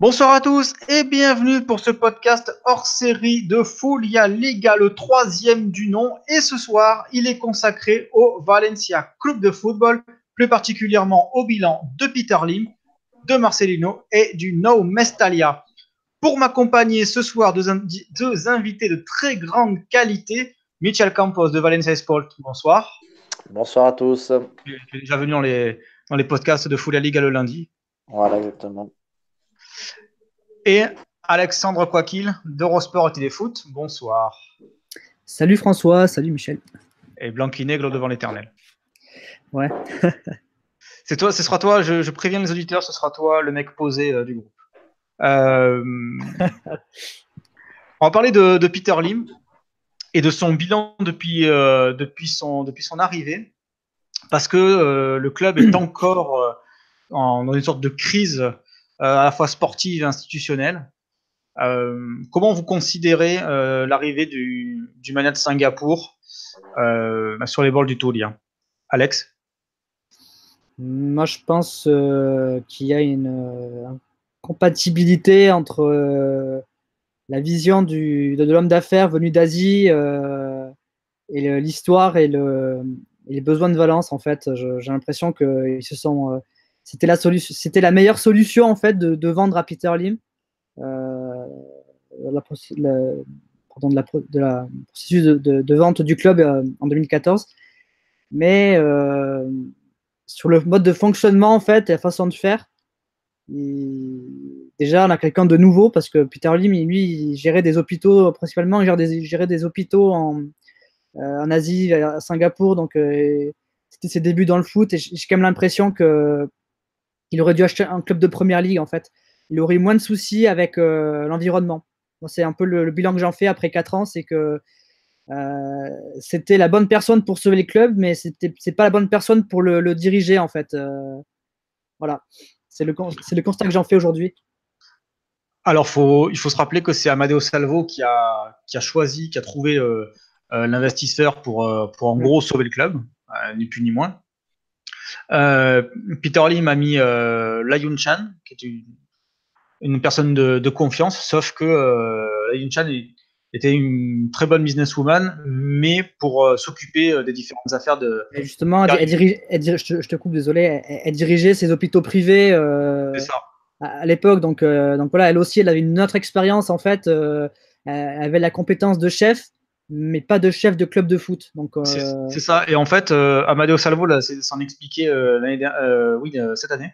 Bonsoir à tous et bienvenue pour ce podcast hors série de Folia Liga, le troisième du nom. Et ce soir, il est consacré au Valencia Club de football, plus particulièrement au bilan de Peter Lim, de Marcelino et du No Mestalia. Pour m'accompagner ce soir, deux, invités de très grande qualité. Michel Campos de Valencia Sport, bonsoir. Bonsoir à tous. Tu es déjà venu dans les, dans les podcasts de Folia Liga le lundi. Voilà, exactement et Alexandre Coiquil d'Eurosport et Téléfoot. Bonsoir. Salut François, salut Michel. Et Blanquinegro devant l'éternel. Ouais. C'est toi, ce sera toi, je, préviens les auditeurs, ce sera toi le mec posé euh, du groupe. Euh, on va parler de, Peter Lim et de son bilan depuis, euh, depuis, son, depuis son arrivée, parce que le club est encore en, dans une sorte de crise à la fois sportive et institutionnelle. Euh, comment vous considérez euh, l'arrivée du, du de Singapour sur les bords du Toulia Alex? Moi, je pense qu'il y a une compatibilité entre la vision du, de, l'homme d'affaires venu d'Asie et l'histoire et, le, et, les besoins de Valence. En fait, j'ai l'impression qu'ils se sont c'était la meilleure solution en fait de, vendre à Peter Lim. Euh, de processus de, vente du club euh, en 2014. Mais euh, sur le mode de fonctionnement en fait et la façon de faire, déjà on a quelqu'un de nouveau parce que Peter Lim, lui, il gérait des hôpitaux principalement, il des, hôpitaux en, en Asie, à Singapour, donc c'était ses débuts dans le foot et j'ai quand même l'impression que il aurait dû acheter un club de première ligue en fait. Il aurait eu moins de soucis avec euh, l'environnement. c'est un peu le, bilan que j'en fais après 4 ans, c'est que euh, c'était la bonne personne pour sauver les clubs, mais c'était c'est pas la bonne personne pour le, diriger en fait. Euh, voilà, c'est le, le constat que j'en fais aujourd'hui. Alors faut, il faut se rappeler que c'est Amadeo Salvo qui a, qui a choisi, qui a trouvé l'investisseur pour, pour en gros sauver le club, ni plus ni moins. Euh, Peter Lim a mis euh, La Yun Chan, qui est une, personne de, confiance, sauf que euh, La Yun Chan était une très bonne businesswoman, mais pour s'occuper des différentes affaires de. justement, elle, je, te, coupe, désolé, elle, dirigeait ses hôpitaux privés à, l'époque, donc, donc voilà, elle aussi, elle avait une autre expérience en fait. elle avait la compétence de chef, mais pas de chef de club de foot. Donc euh, c'est ça. Et en fait, euh, Amadeo Salvo s'en expliquait euh, euh, oui, cette année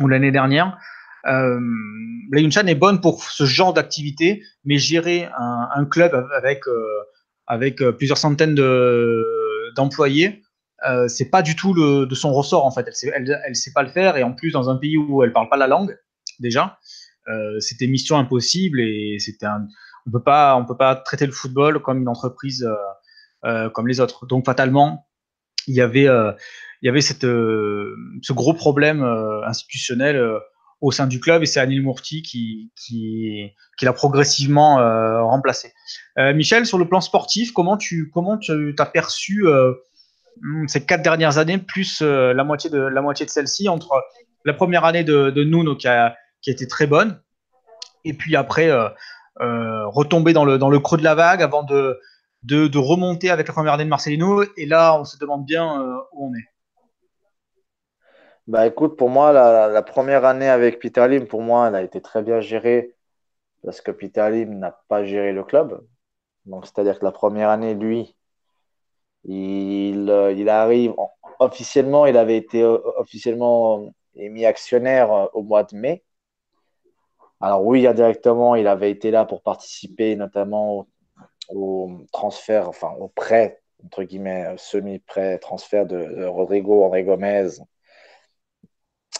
ou l'année dernière. La Yunchan est bonne pour ce genre d'activité, mais gérer un, club avec avec plusieurs centaines d'employés, c'est pas du tout de son ressort en fait. Elle sait, elle, sait pas le faire et en plus dans un pays où elle parle pas la langue déjà, c'était mission impossible et c'était un on peut pas, on peut pas traiter le football comme une entreprise euh, euh, comme les autres. Donc fatalement, il y avait, euh, il y avait cette, ce gros problème institutionnel au sein du club et c'est Anil Mourti qui, qui, qui l'a progressivement remplacé. Michel, sur le plan sportif, comment tu comment tu as perçu ces quatre dernières années plus la moitié de la moitié de celle-ci entre la première année de, de Nuno qui a, qui a été très bonne et puis après euh, retomber dans le, creux de la vague avant de, remonter avec la première année de Marcelino. Et là, on se demande bien euh, où on est. Bah écoute, pour moi, la, première année avec Peter Lim, pour moi, elle a été très bien gérée parce que Peter Lim n'a pas géré le club. Donc, c'est-à-dire que la première année, lui, il, euh, il arrive officiellement, il avait été officiellement émis actionnaire au mois de mai. Alors oui, indirectement, il avait été là pour participer notamment au, transfert, enfin au prêt, entre guillemets, semi-prêt transfert de, Rodrigo André Gomez.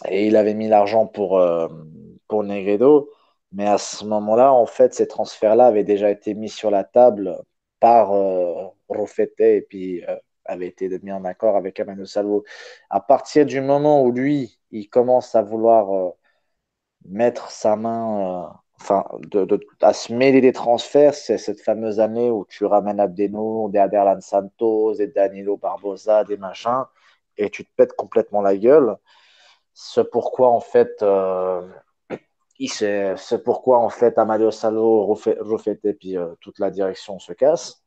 Et il avait mis l'argent pour, euh, pour Negredo. Mais à ce moment-là, en fait, ces transferts-là avaient déjà été mis sur la table par euh, et puis euh, avaient été mis en accord avec Emmanuel Salvo. À partir du moment où lui, il commence à vouloir euh, mettre sa main, euh, enfin, à se mêler des transferts, c'est cette fameuse année où tu ramènes Abdeno, des Aderlan Santos, des Danilo Barbosa, des machins, et tu te pètes complètement la gueule. Ce pourquoi, en fait, euh, c'est pourquoi en fait Amadeo Salo refait, et puis euh, toute la direction se casse.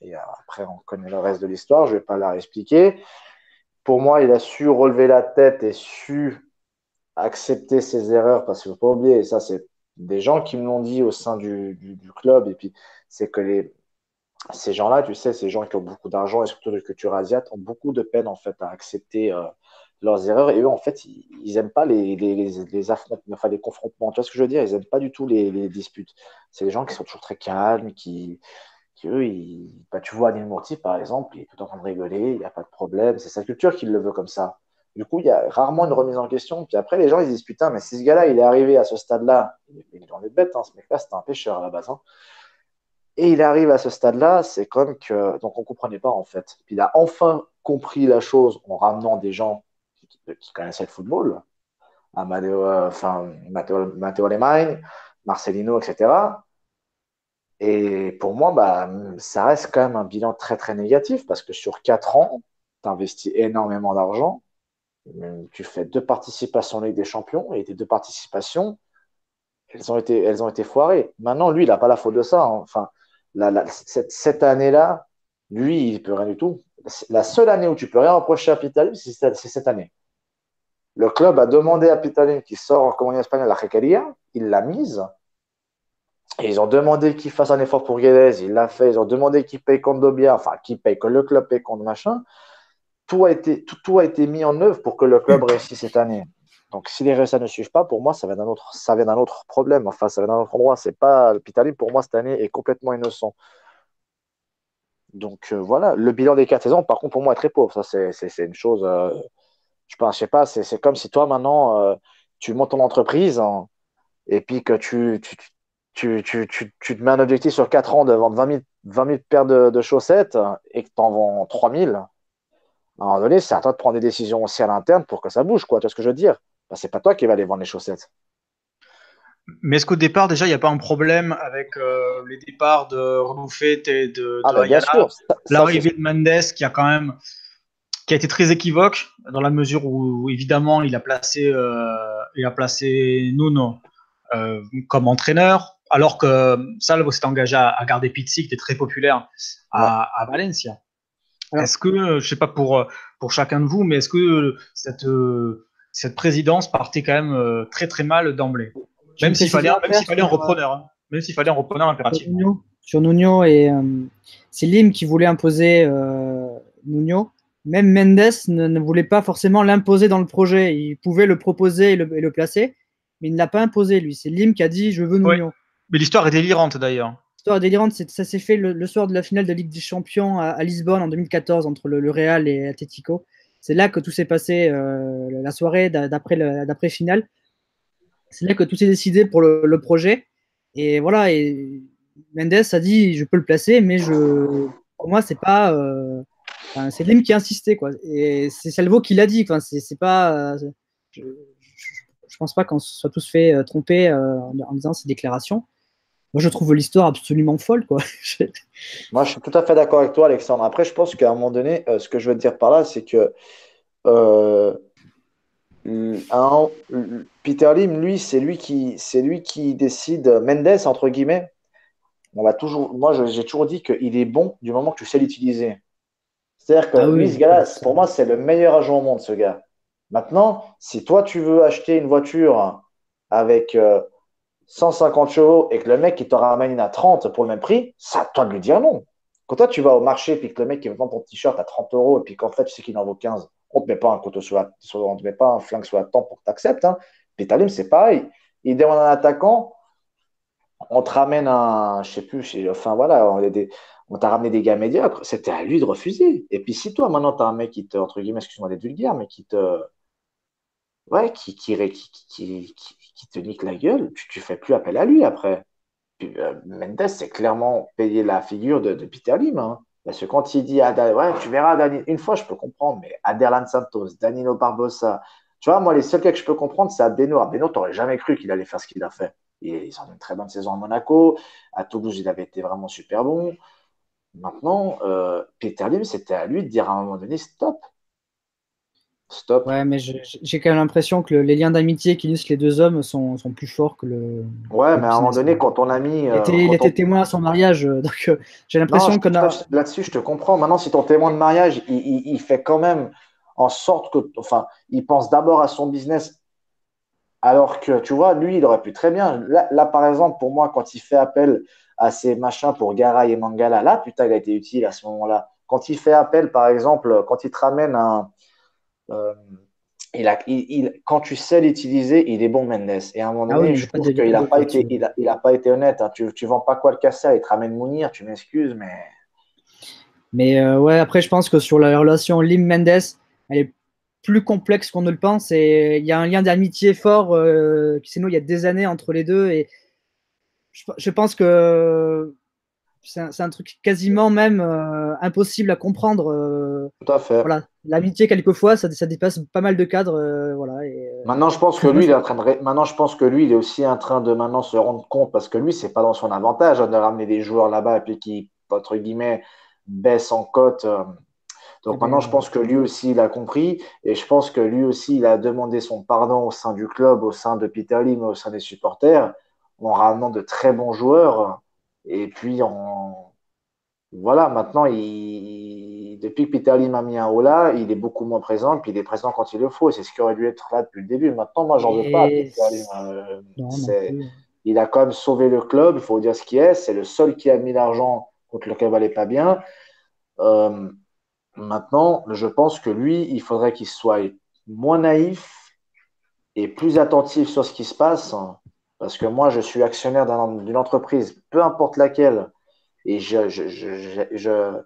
Et après, on connaît le reste de l'histoire, je ne vais pas la expliquer. Pour moi, il a su relever la tête et su accepter ses erreurs parce qu'il ne faut pas oublier, et ça, c'est des gens qui me l'ont dit au sein du, club, et puis c'est que les, ces gens-là, tu sais, ces gens qui ont beaucoup d'argent et surtout de culture asiatique ont beaucoup de peine en fait à accepter euh, leurs erreurs. Et eux, en fait, ils n'aiment pas les, les, les, affrontements, enfin les confrontements. Tu vois ce que je veux dire? Ils n'aiment pas du tout les, disputes. C'est des gens qui sont toujours très calmes, qui, eux, ils... bah, tu vois, Anil Murti, par exemple, il est tout en train de rigoler, il n'y a pas de problème. C'est sa culture qui le veut comme ça. Du coup, il y a rarement une remise en question. Puis après, les gens, ils disent Putain, mais si ce gars-là, il est arrivé à ce stade-là, il est bêtes, hein, ce mec-là, c'était un pêcheur à la base. Hein. Et il arrive à ce stade-là, c'est comme que. Donc, on ne comprenait pas, en fait. Puis il a enfin compris la chose en ramenant des gens qui, connaissaient le football, Amadeo, euh, enfin, Matteo, Matteo Marcelino, etc. Et pour moi, bah, ça reste quand même un bilan très, très négatif parce que sur 4 ans, tu investis énormément d'argent tu fais deux participations en Ligue des Champions et tes deux participations, elles ont été, elles ont été foirées. Maintenant, lui, il n'a pas la faute de ça. Hein. Enfin, cette, année-là, lui, il ne peut rien du tout. La seule année où tu peux rien reprocher à Pitalim, c'est cette année. Le club a demandé à Pitalim qu'il sort en communion espagnole la Requeria, il l'a mise. Et ils ont demandé qu'il fasse un effort pour Guedes, il l'a fait. Ils ont demandé qu'il paye Condobia, enfin qu'il paye, que le club paye contre machin tout a, été, tout, a été mis en œuvre pour que le club réussisse cette année. Donc, si les résultats ne suivent pas, pour moi, ça vient d'un autre, ça vient d'un autre problème. Enfin, ça vient d'un autre endroit. C'est pas Pitalim pour moi cette année est complètement innocent. Donc euh, voilà, le bilan des quatre saisons, par contre, pour moi, est très pauvre. Ça, c'est une chose. Euh, je sais pas. C'est comme si toi maintenant, euh, tu montes ton entreprise hein, et puis que tu tu, tu, tu, tu, te mets un objectif sur 4 ans de vendre 20 000, paires de, de, chaussettes et que tu en vends 3 000 à un moment donné, c'est à toi de prendre des décisions aussi à l'interne pour que ça bouge, quoi. Tu vois ce que je veux dire? Bah, C'est pas toi qui vas aller vendre les chaussettes. Mais est-ce qu'au départ, déjà, il n'y a pas un problème avec euh, les départs de Renoufet et de, ah, bah, bien sûr. L'arrivée de Mendes qui a quand même qui a été très équivoque dans la mesure où, évidemment il a placé euh, il a placé Nuno euh, comme entraîneur alors que Salvo s'est engagé à, garder Pizzi qui était très populaire à, à Valencia. Est-ce que, euh, je sais pas pour, euh, pour chacun de vous, mais est-ce que euh, cette, cette présidence partait quand même très très mal d'emblée? Même s'il fallait, fallait un repreneur, hein. même s'il fallait un repreneur impératif. Sur Nuno, et c'est Lim qui voulait imposer Nuno. Même Mendes ne, voulait pas forcément l'imposer dans le projet. Il pouvait le proposer et le, placer, mais il ne l'a pas imposé lui. C'est Lim qui a dit je veux Nuno. Mais l'histoire est délirante d'ailleurs histoire délirante, ça s'est fait le, soir de la finale de Ligue des Champions à, Lisbonne en 2014 entre le, Real et Atletico. C'est là que tout s'est passé euh, la soirée d'après finale. C'est là que tout s'est décidé pour le, projet. Et voilà, et Mendes a dit je peux le placer, mais je, pour moi c'est pas, euh, c'est Lim qui a insisté quoi. Et c'est Salvo qui l'a dit. Enfin, c'est pas, je, je, pense pas qu'on soit tous fait euh, tromper en, en disant ces déclarations moi, je trouve l'histoire absolument folle. Quoi. moi, je suis tout à fait d'accord avec toi, Alexandre. Après, je pense qu'à un moment donné, euh, ce que je veux te dire par là, c'est que euh, Peter Lim, lui, c'est lui qui, lui qui décide. Mendes, entre guillemets, on va toujours. Moi, j'ai toujours dit qu'il est bon du moment que tu sais l'utiliser. C'est-à-dire que ah lui, ce gars-là, pour moi, c'est le meilleur agent au monde, ce gars. Maintenant, si toi, tu veux acheter une voiture avec euh, 150 chevaux et que le mec il te ramène à 30 pour le même prix, c'est à toi de lui dire non. Quand toi tu vas au marché et que le mec il vend ton t-shirt à 30 euros et puis qu'en fait tu sais qu'il en vaut 15, on ne te met pas un couteau sur la, on te met pas un flingue sur la tempe pour que tu acceptes. Hein. Pitalim, c'est pareil. Il demande un attaquant, on te ramène un, je sais plus, enfin voilà, on, t'a ramené des gars médiocres, c'était à lui de refuser. Et puis si toi maintenant tu as un mec qui te, entre guillemets, excuse-moi d'être vulgaire, mais qui te, ouais, qui, qui, qui, qui te nique la gueule, tu ne fais plus appel à lui après. Euh, Mendes, c'est clairement payer la figure de, Peter Lim. Hein. Parce que quand il dit à ouais, tu verras, une fois je peux comprendre, mais Aderlan Santos, Danilo Barbosa, tu vois, moi les seuls cas que je peux comprendre, c'est Abeno. Tu n'aurais jamais cru qu'il allait faire ce qu'il a fait. Il sort une très bonne saison à Monaco. À Toulouse, il avait été vraiment super bon. Maintenant, euh, Peter Lim, c'était à lui de dire à un moment donné stop. Stop. Ouais, mais j'ai quand même l'impression que les liens d'amitié qui unissent les deux hommes sont, sont, plus forts que le. Ouais, mais à un moment donné, quand ton ami. il était, témoin à son mariage, donc j'ai l'impression que. Là-dessus, je te comprends. Maintenant, si ton témoin de mariage, il, il, fait quand même en sorte que. Enfin, il pense d'abord à son business alors que, tu vois, lui, il aurait pu très bien. Là, par exemple, pour moi, quand il fait appel à ces machins pour Garay et Mangala, là, putain, il a été utile à ce moment-là. Quand il fait appel, par exemple, quand il te ramène un. Euh, il a, il, quand tu sais l'utiliser, il est bon, Mendes. Et à un moment ah donné, je trouve qu'il n'a pas, été, il a, il a pas été honnête. Hein. Tu ne vends pas quoi le casser, il te ramène Mounir, tu m'excuses, mais. Mais euh, ouais, après, je pense que sur la relation Lim-Mendes, elle est plus complexe qu'on ne le pense. Et il y a un lien d'amitié fort, euh, sinon il y a des années entre les deux. Et je, pense que c'est un, truc quasiment même euh, impossible à comprendre. Tout à fait. Voilà, l'amitié quelquefois, ça, ça, dépasse pas mal de cadres. voilà. Et, maintenant, je pense que lui, il est en train de. Maintenant, je pense que lui, il est aussi en train de maintenant se rendre compte parce que lui, c'est pas dans son avantage hein, de ramener des joueurs là-bas et puis qui entre guillemets baissent en cote donc maintenant, je pense que lui aussi, il a compris et je pense que lui aussi, il a demandé son pardon au sein du club, au sein de Peter Lim, au sein des supporters, en ramenant de très bons joueurs. Et puis, en... voilà, maintenant, il... depuis que Peter Lim a mis un haut là, il est beaucoup moins présent, puis il est présent quand il le faut. C'est ce qui aurait dû être là depuis le début. Maintenant, moi, j'en veux pas. Peter Lim. Euh, il a quand même sauvé le club, il faut dire ce qui est. C'est le seul qui a mis l'argent contre le club n'allait pas bien. Euh, Maintenant, je pense que lui, il faudrait qu'il soit moins naïf et plus attentif sur ce qui se passe. Parce que moi, je suis actionnaire d'une entreprise, peu importe laquelle, et je, je,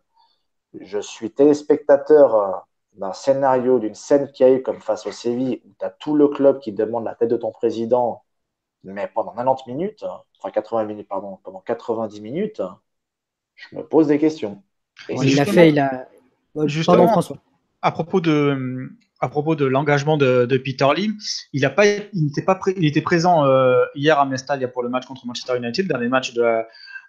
suis téléspectateur d'un scénario, d'une scène qui a eu comme face au Séville, où tu as tout le club qui demande la tête de ton président, mais pendant 90 minutes, enfin 80 minutes, pardon, pendant 90 minutes, je me pose des questions. il l'a fait, il a, Justement, François. À propos de, à propos de l'engagement de, Peter Lim, il, a pas, il, n'était pas il était présent euh, hier à Mestalia pour le match contre Manchester United, dans les matchs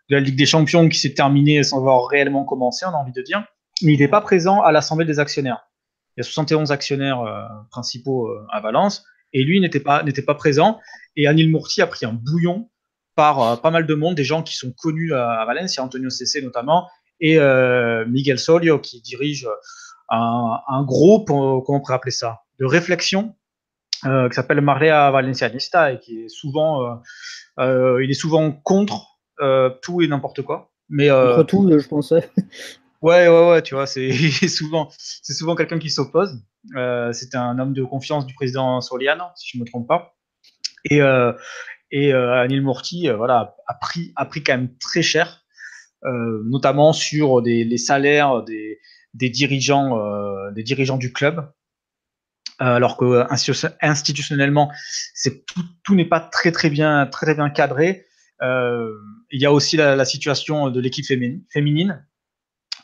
de la, Ligue des Champions qui s'est terminé sans avoir réellement commencé, on a envie de dire. Mais il n'était pas présent à l'Assemblée des actionnaires. Il y a 71 actionnaires euh, principaux euh, à Valence, et lui n'était pas, n'était pas présent. Et Anil Mourti a pris un bouillon par pas mal de monde, des gens qui sont connus à, Valence, il y a Antonio Cessé notamment, et euh, Miguel Solio qui dirige un, groupe, comment on pourrait appeler ça, de réflexion euh, qui s'appelle Marea Valencianista et qui est souvent, euh, euh il est souvent contre euh, tout et n'importe quoi. Mais contre tout, je pensais. Ouais, ouais, ouais, tu vois, c'est souvent, c'est souvent quelqu'un qui s'oppose. Euh, C'était un homme de confiance du président Soliano, si je ne me trompe pas. Et, euh, et euh, Anil Murti, voilà, a pris, a pris quand même très cher euh, notamment sur des, les salaires des, des dirigeants, euh, des dirigeants du club. Euh, alors que institutionnellement, c'est tout, tout n'est pas très très bien très, très bien cadré. Il y a aussi la, situation de l'équipe féminine,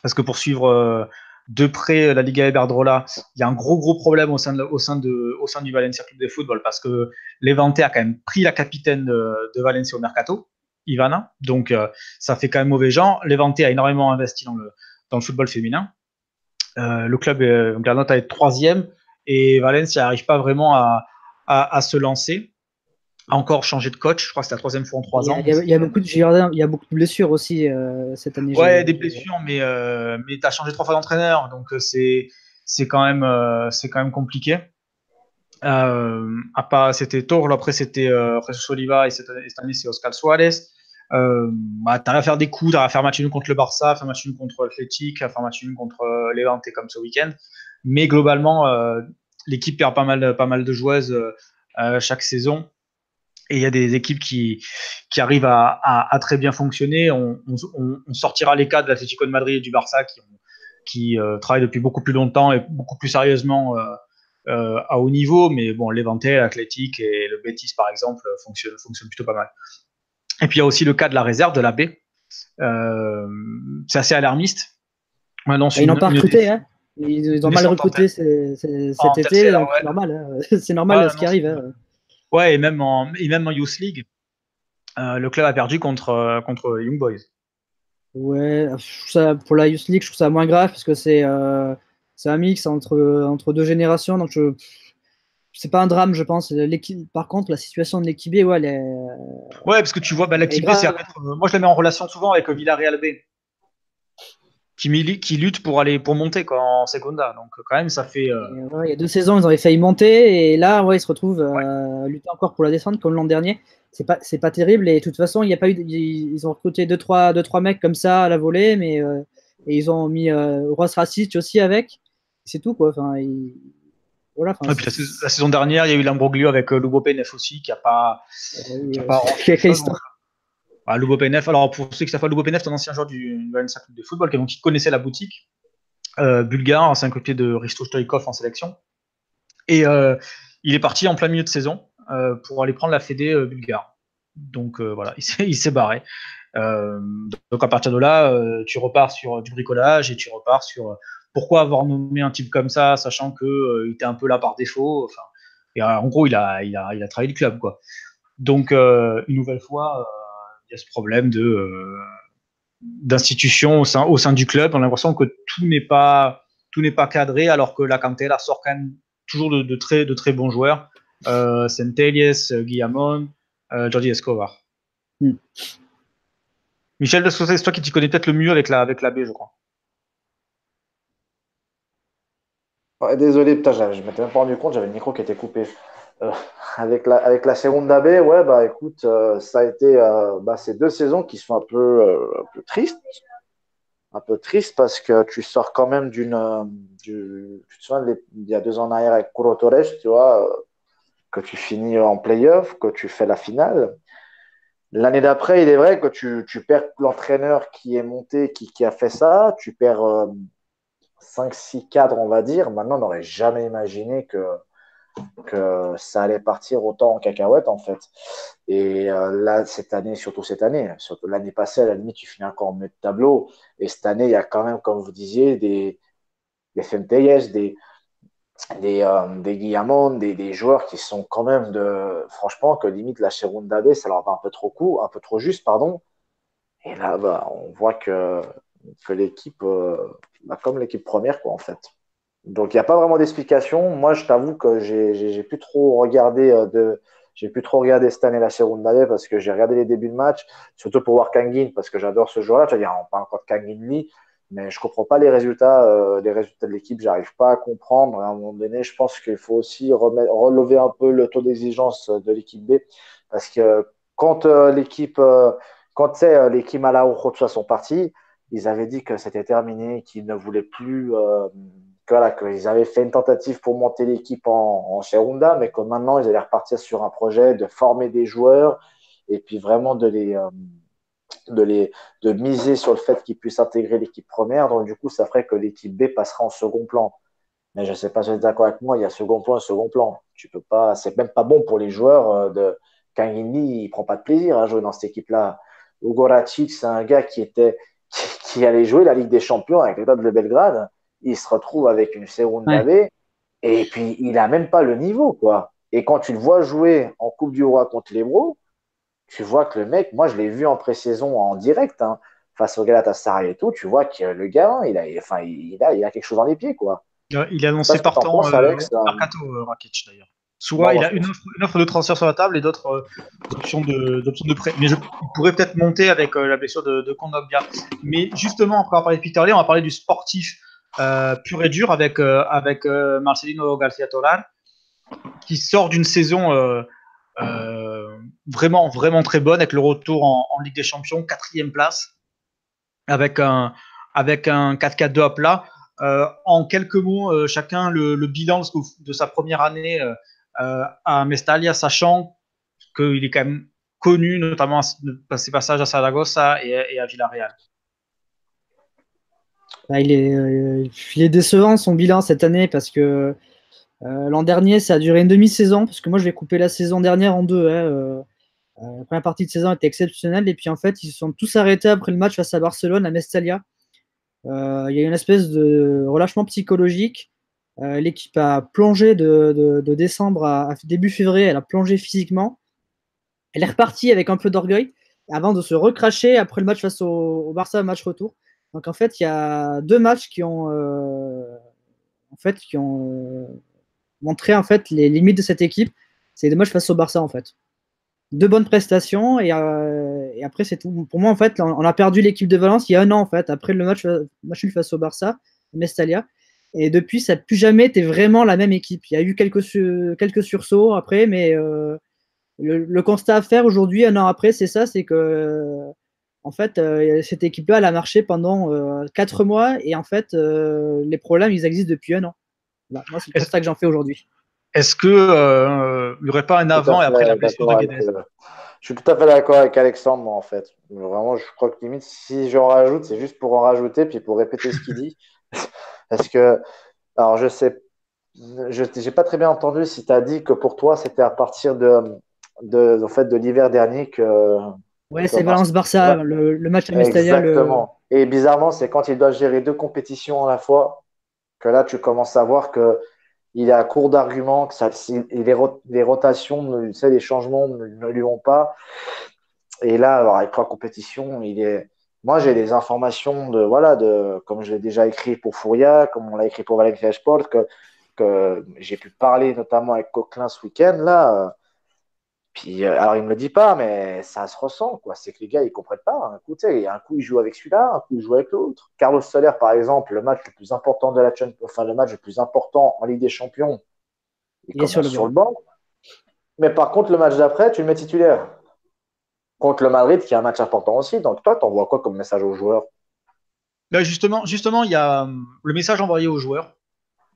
parce que pour suivre de près la Liga Iberdrola, il y a un gros gros problème au sein du Valencia Club de football parce que Levante a quand même pris la capitaine de, Valencia au mercato Ivana. Donc, euh, ça fait quand même mauvais genre. Levante a énormément investi dans le, le football féminin. Euh, le club, euh, à être troisième et Valence n'arrive pas vraiment à, se lancer. A encore changé de coach, je crois que c'est la troisième fois en trois ans. Il y, a, beaucoup de, il y a beaucoup de blessures aussi cette année. Ouais, des blessures, mais, mais tu as changé trois fois d'entraîneur, donc c'est quand, même c'est quand même compliqué. Euh, pas, c'était Torlo, après c'était euh, Jesus Oliva et cette, année c'est Oscar Suarez. Euh, bah, t'as à faire des coups, t'as à faire match nul contre le Barça, faire match nul contre l'Athletic, faire match nul contre euh, Levante comme ce week-end. Mais globalement, euh, l'équipe perd pas mal, pas mal de joueuses euh, chaque saison. Et il y a des équipes qui, qui arrivent à, à, à très bien fonctionner. On, on, on sortira les cas de l'Atlético de Madrid et du Barça qui, qui travaillent depuis beaucoup plus longtemps et beaucoup plus sérieusement euh, à haut niveau, mais bon, Levante, l'Athletic et le Betis, par exemple, fonctionnent, fonctionnent plutôt pas mal. Et puis il y a aussi le cas de la réserve de la B. Euh, c'est assez alarmiste. ils n'ont pas recruté, hein ils, ont mal recruté cet été, c'est normal. Hein. c'est normal ce qui arrive. Hein. Ouais, et même en, et même en Youth League, euh, le club a perdu contre, contre Young Boys. Ouais, ça, pour la Youth League, je trouve ça moins grave parce que c'est c'est un mix entre, entre deux générations. Donc, je, c'est pas un drame, je pense. Par contre, la situation de l'équipe ouais, elle est. Ouais, parce que tu vois, bah, l'équipe c'est. Moi, je la mets en relation souvent avec Villarreal B. Qui, qui lutte pour aller pour monter quoi, en Seconda. Donc, quand même, ça fait. Euh, il y a deux saisons, ils avaient failli monter. Et là, ouais, ils se retrouvent à lutter encore pour la descente comme l'an dernier. C'est pas, c'est pas terrible. Et de toute façon, il y a pas eu. Ils ont recruté deux trois, deux, trois mecs comme ça à la volée. Mais, euh, et ils ont mis euh, Ross Racic aussi avec. C'est tout, quoi. Enfin, voilà, la, saison dernière, il y a eu l'ambroglio avec euh, Lubo aussi, qui n'a pas. Euh, qui a pas ah, Lubo PNF, alors pour ceux qui savent pas, Lubo PNF, c'est un ancien joueur du Valencia Club de football, donc qui connaissait la boutique. Euh, bulgare, c'est un côté de Risto Stoikov en sélection. Et euh, il est parti en plein milieu de saison euh, pour aller prendre la Fédé bulgare. Donc voilà, il s'est barré. donc à partir de là, tu repars sur du bricolage et tu repars sur pourquoi avoir nommé un type comme ça, sachant qu'il était un peu là par défaut. Enfin, en gros, il a, il a, il a travaillé le club, quoi. Donc, une nouvelle fois, y a ce problème de d'institution au sein, au sein du club. On a l'impression que tout n'est pas tout n'est pas cadré, alors que la Cantera sort quand même toujours de, très de très bons joueurs. Euh, Centelles, Guillamon, Jordi Escobar. Mm. Michel, c'est toi qui t'y connais peut-être le mieux avec la avec la B, je crois. désolé, putain, je ne m'étais même pas rendu compte, j'avais le micro qui était coupé. Euh, avec, la, avec la Segunda B, ouais, bah écoute, euh, ça a été euh, bah, ces deux saisons qui sont un peu, un peu tristes. Un peu tristes parce que tu sors quand même d'une. Du, tu te souviens, il y a deux ans en arrière avec Kuro Torres, tu vois, que tu finis en playoff, que tu fais la finale. L'année d'après, il est vrai que tu, tu perds l'entraîneur qui est monté, qui, qui, a fait ça, tu perds 5-6 cadres, on va dire. Maintenant, on n'aurait jamais imaginé que, que ça allait partir autant en cacahuète, en fait. Et euh, là, cette année, surtout cette année, surtout l'année passée, à la limite, tu finis encore en de tableau. Et cette année, il y a quand même, comme vous disiez, des, des Fenteyes, des, des, euh, des des, joueurs qui sont quand même de. Franchement, que limite la Segunda B, ça leur va un peu trop court, un peu trop juste, pardon. Et là, bah, on voit que que l'équipe, euh, bah, comme l'équipe première, quoi, en fait. Donc, il n'y a pas vraiment d'explication. Moi, je t'avoue que j'ai plus trop regardé euh, de. J'ai plus trop regardé cette année la Segunda parce que j'ai regardé les débuts de match, surtout pour voir Kangin parce que j'adore ce joueur-là. Tu vas dire, on parle encore de Kangin Lee, mais je comprends pas les résultats, euh, les résultats de l'équipe. J'arrive pas à comprendre. À un moment donné, je pense qu'il faut aussi relever un peu le taux d'exigence de l'équipe B parce que quand l'équipe, quand l'équipe Malaho sont partis, ils avaient dit que c'était terminé, qu'ils ne voulaient plus, euh, qu'ils avaient fait une tentative pour monter l'équipe en, en mais que maintenant ils allaient repartir sur un projet de former des joueurs et puis vraiment de les, euh, de les, de miser sur le fait qu'ils puissent intégrer l'équipe première. Donc du coup, ça ferait que l'équipe B passera en second plan. Mais je ne sais pas si vous êtes d'accord avec moi, il y a second plan second plan. Tu peux pas, c'est même pas bon pour les joueurs euh, de Kangini, il prend pas de plaisir à jouer dans cette équipe-là. Hugo c'est un gars qui était, qui allait jouer la Ligue des Champions avec le club de Belgrade, il se retrouve avec une Segunda B et puis il a même pas le niveau quoi. Et quand tu le vois jouer en Coupe du Roi contre les Bros, tu vois que le mec, moi je l'ai vu en pré-saison en direct hein, face au Galatasaray et tout, tu vois que le gars, il a, enfin, il a, il a quelque chose dans les pieds quoi. Il a annoncé partant euh, Alex, Mercato euh, Rakic d'ailleurs. Soit il a une offre, de transfert sur la table et d'autres euh, options, de, de prêt. Mais je pourrais peut-être monter avec euh, la blessure de, de Kondogbia. Mais justement, après avoir parlé de Peter Lee, on va parler du sportif euh, pur et dur avec, avec Marcelino Garcia Toral, qui sort d'une saison vraiment, vraiment très bonne avec le retour en, Ligue des Champions, quatrième place, avec un, avec un 4-4-2 à plat. en quelques mots, chacun le, bilan de sa première année euh, à Mestalia, sachant qu'il est quand même connu, notamment par ses passages à Saragossa et, à Villarreal. Bah, il, est, euh, il, est, décevant son bilan cette année parce que euh, l'an dernier ça a duré une demi-saison parce que moi je vais couper la saison dernière en deux. Hein, la première partie de saison était exceptionnelle et puis en fait ils se sont tous arrêtés après le match face à Barcelone à Mestalia. il y a une espèce de relâchement psychologique euh, l'équipe a plongé de, décembre à, début février, elle a plongé physiquement. Elle est repartie avec un peu d'orgueil avant de se recracher après le match face au, Barça, match retour. Donc en fait, il y a deux matchs qui ont, euh, en fait, qui ont montré en fait les limites de cette équipe. C'est des matchs face au Barça en fait. Deux bonnes prestations et, après c'est tout. Pour moi en fait, on a perdu l'équipe de Valence il y a un an en fait après le match, match face au Barça, Mestalia. Et depuis, ça n'a plus jamais été vraiment la même équipe. Il y a eu quelques, quelques sursauts après, mais le, constat à faire aujourd'hui, un an après, c'est ça, c'est que en fait, euh, cette équipe-là, elle a marché pendant euh, quatre mois et en fait, euh, les problèmes, ils existent depuis un an. moi, c'est le constat que j'en fais aujourd'hui. Est-ce qu'il n'y aurait pas un avant et après la blessure de Guedes Je suis tout à fait d'accord avec Alexandre, moi, en fait. Vraiment, je crois que limite, si j'en rajoute, c'est juste pour en rajouter puis pour répéter ce qu'il dit. Parce que, alors, je sais, je n'ai pas très bien entendu si tu as dit que pour toi, c'était à partir de, de, en fait, de l'hiver dernier que. Ouais, c'est Valence-Barça, le, match à Mestalla. Exactement. Et bizarrement, c'est quand il doit gérer deux compétitions à la fois que là, tu commences à voir que il est à court d'arguments, que ça, les, les rotations, les changements ne, lui vont pas. Et là, alors, avec trois compétitions, il est. Moi, j'ai des informations de, voilà, de, comme je l'ai déjà écrit pour Fouria, comme on l'a écrit pour Valencia Sport, que, que j'ai pu parler notamment avec Coquelin ce week-end, là. Puis, euh, alors, il ne me le dit pas, mais ça se ressent, quoi. C'est que les gars, ils ne comprennent pas. Un coup, un coup, ils jouent avec celui-là, un coup, ils jouent avec l'autre. Carlos Soler, par exemple, le match le plus important de la enfin, le match le plus important en Ligue des Champions, il, est sur, le, banc. Mais par contre, le match d'après, tu le mets titulaire. Contre le Madrid, qui est un match important aussi. Donc, toi, tu envoies quoi comme message aux joueurs? Ben, justement, justement, il y a hum, le message envoyé aux joueurs.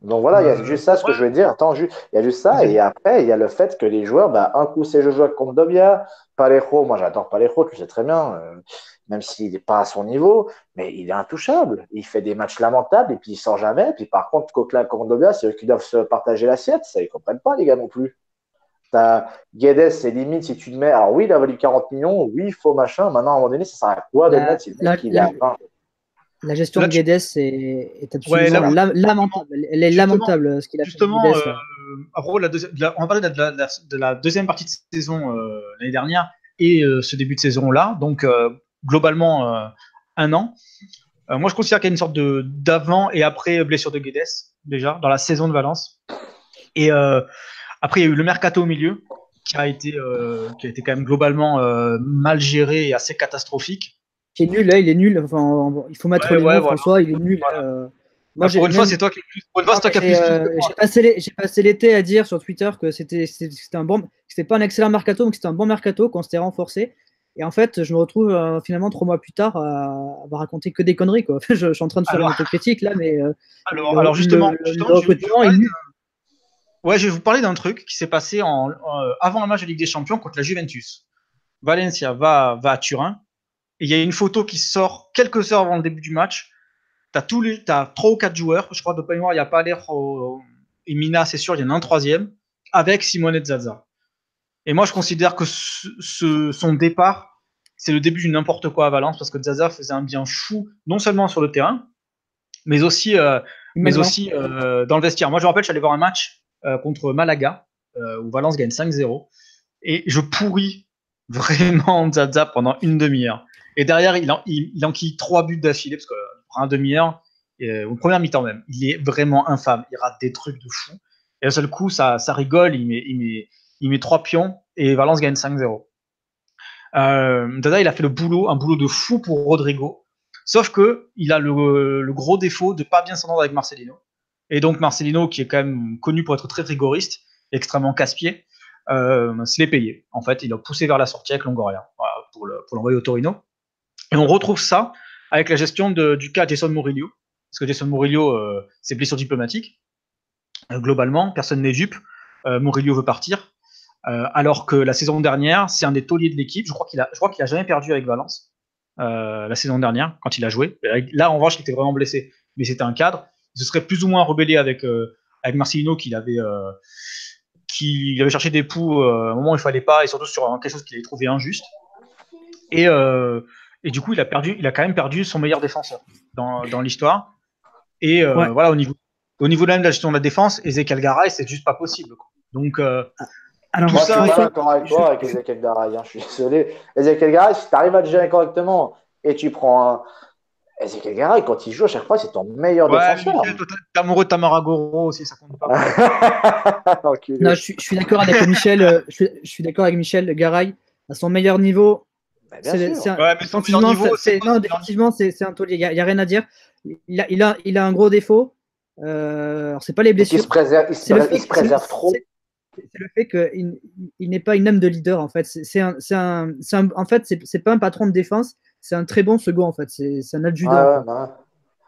Donc voilà, il y a juste ça, ce que je veux dire. Attends, il y a juste ça. Et après, il y a le fait que les joueurs, bah, un coup, c'est je joue contre Dobia, Parejo, moi j'adore Parejo, tu sais très bien, euh, même s'il n'est pas à son niveau, mais il est intouchable. Il fait des matchs lamentables et puis il sort jamais. Puis par contre, Coquelin contre Dobia, c'est eux qui doivent se partager l'assiette. Ça, ils comprennent pas, les gars, non plus. T'as Guedes, c'est limite si tu le mets. Alors oui, il a valu 40 millions, oui, il faut machin. Maintenant, à un moment donné, ça sert à quoi de le mettre il est à la gestion de Guedes est, absolument lamentable. Elle est lamentable ce qu'il a fait. Justement, euh, la on va parler de la, deuxième partie de saison euh, l'année dernière et euh, ce début de saison-là. Donc, globalement, un an. moi, je considère qu'il y a une sorte de d'avant et après blessure de Guedes, déjà, dans la saison de Valence. Et après, il y a eu le mercato au milieu, qui a été, qui a été quand même globalement mal géré et assez catastrophique qui est nul, là, il est nul. Enfin, il faut mettre les mots, François, il est nul. Euh. Moi, bah, pour une fois, c'est toi qui as plus. Euh, j'ai passé l'été à dire sur Twitter que c'était un bon, c'était pas un excellent mercato, mais que c'était un bon mercato, qu'on s'était renforcé. Et en fait, je me retrouve euh, finalement trois mois plus tard à, raconter que des conneries. Quoi. je, suis en train de faire une autocritique là, mais. alors, alors, justement, justement je, Ouais, je vais vous parler d'un truc qui s'est passé en, avant le match de Ligue des Champions contre la Juventus. Valencia va, va à Turin il y a une photo qui sort quelques heures avant le début du match. Tu as, tous les, as trois ou quatre joueurs. Je crois de mémoire, il n'y a pas l'air et Mina, c'est sûr, il y en a un troisième, avec Simone Zaza. Et moi, je considère que ce, son départ, c'est le début du n'importe quoi à Valence, parce que Zaza faisait un bien fou, non seulement sur le terrain, mais aussi, euh, mais aussi euh, dans le vestiaire. Moi, je me rappelle, j'allais voir un match euh, contre Malaga, où Valence gagne 5-0, et je pourris vraiment Zaza pendant une demi-heure. Et derrière, il, en, il, enquille trois buts d'affilée, parce que prend un demi-heure, euh, ou première mi-temps même. Il est vraiment infâme. Il rate des trucs de fou. Et d'un seul coup, ça, rigole. Il met, trois pions et Valence gagne 5-0. Euh, Dada, il a fait le boulot, un boulot de fou pour Rodrigo. Sauf que il a le, le gros défaut de pas bien s'entendre avec Marcelino. Et donc Marcelino, qui est quand même connu pour être très rigoriste, extrêmement casse-pied, euh, l'est payé. En fait, il a poussé vers la sortie avec Longoria pour l'envoyer au Torino. Et on retrouve ça avec la gestion de, du cas Jason Murillo, parce que Jason Murillo, euh, c'est blessure diplomatique. Euh, globalement, personne n'est dupe. Euh, Murillo veut partir, euh, alors que la saison dernière, c'est un des tauliers de l'équipe. Je crois qu'il a, jamais perdu avec Valence la saison dernière quand il a joué. Là, en revanche, il était vraiment blessé, mais c'était un cadre. Il se serait plus ou moins rebellé avec avec Marcelino qu'il avait cherché des poux à un moment où il fallait pas, et surtout sur quelque chose qu'il avait trouvé injuste. Et et du coup, il a perdu, il a quand même perdu son meilleur défenseur dans, dans l'histoire. Et euh, voilà, au niveau, au niveau de la gestion de la défense, Ezekiel Garay, c'est juste pas possible. Donc, euh, alors, moi, ça, je suis pas d'accord avec toi avec Ezekiel Garay. Hein, je suis désolé. Ezekiel Garay, si tu arrives à le gérer correctement et tu prends un, Ezekiel Garay, quand il joue à chaque fois, c'est ton meilleur Ouais, défenseur. T'es amoureux de Tamaragoro aussi, ça compte pas. Non, je suis, je suis d'accord avec Michel. euh, Je suis, je suis d'accord avec Michel Garay. À son meilleur niveau, Bah, bien sûr. c'est un- Ouais, mais son meilleur défensivement, niveau, c'est- c'est c'est- quoi non, son défensivement, c'est c'est un taulier. Il n'y a, rien à dire. Il a, il a, il a un gros défaut. Euh, alors, c'est pas les Il blessures. se préserve, il se C'est le préserve, fait, il se préserve c'est- trop. c'est- le fait qu'il il n'est pas une âme de leader en fait. C'est c'est un, c'est un, c'est un- en fait, c'est c'est pas un patron de défense. C'est un très bon second en fait. C'est c'est un adjudant. Ouais, quoi. ouais, bah,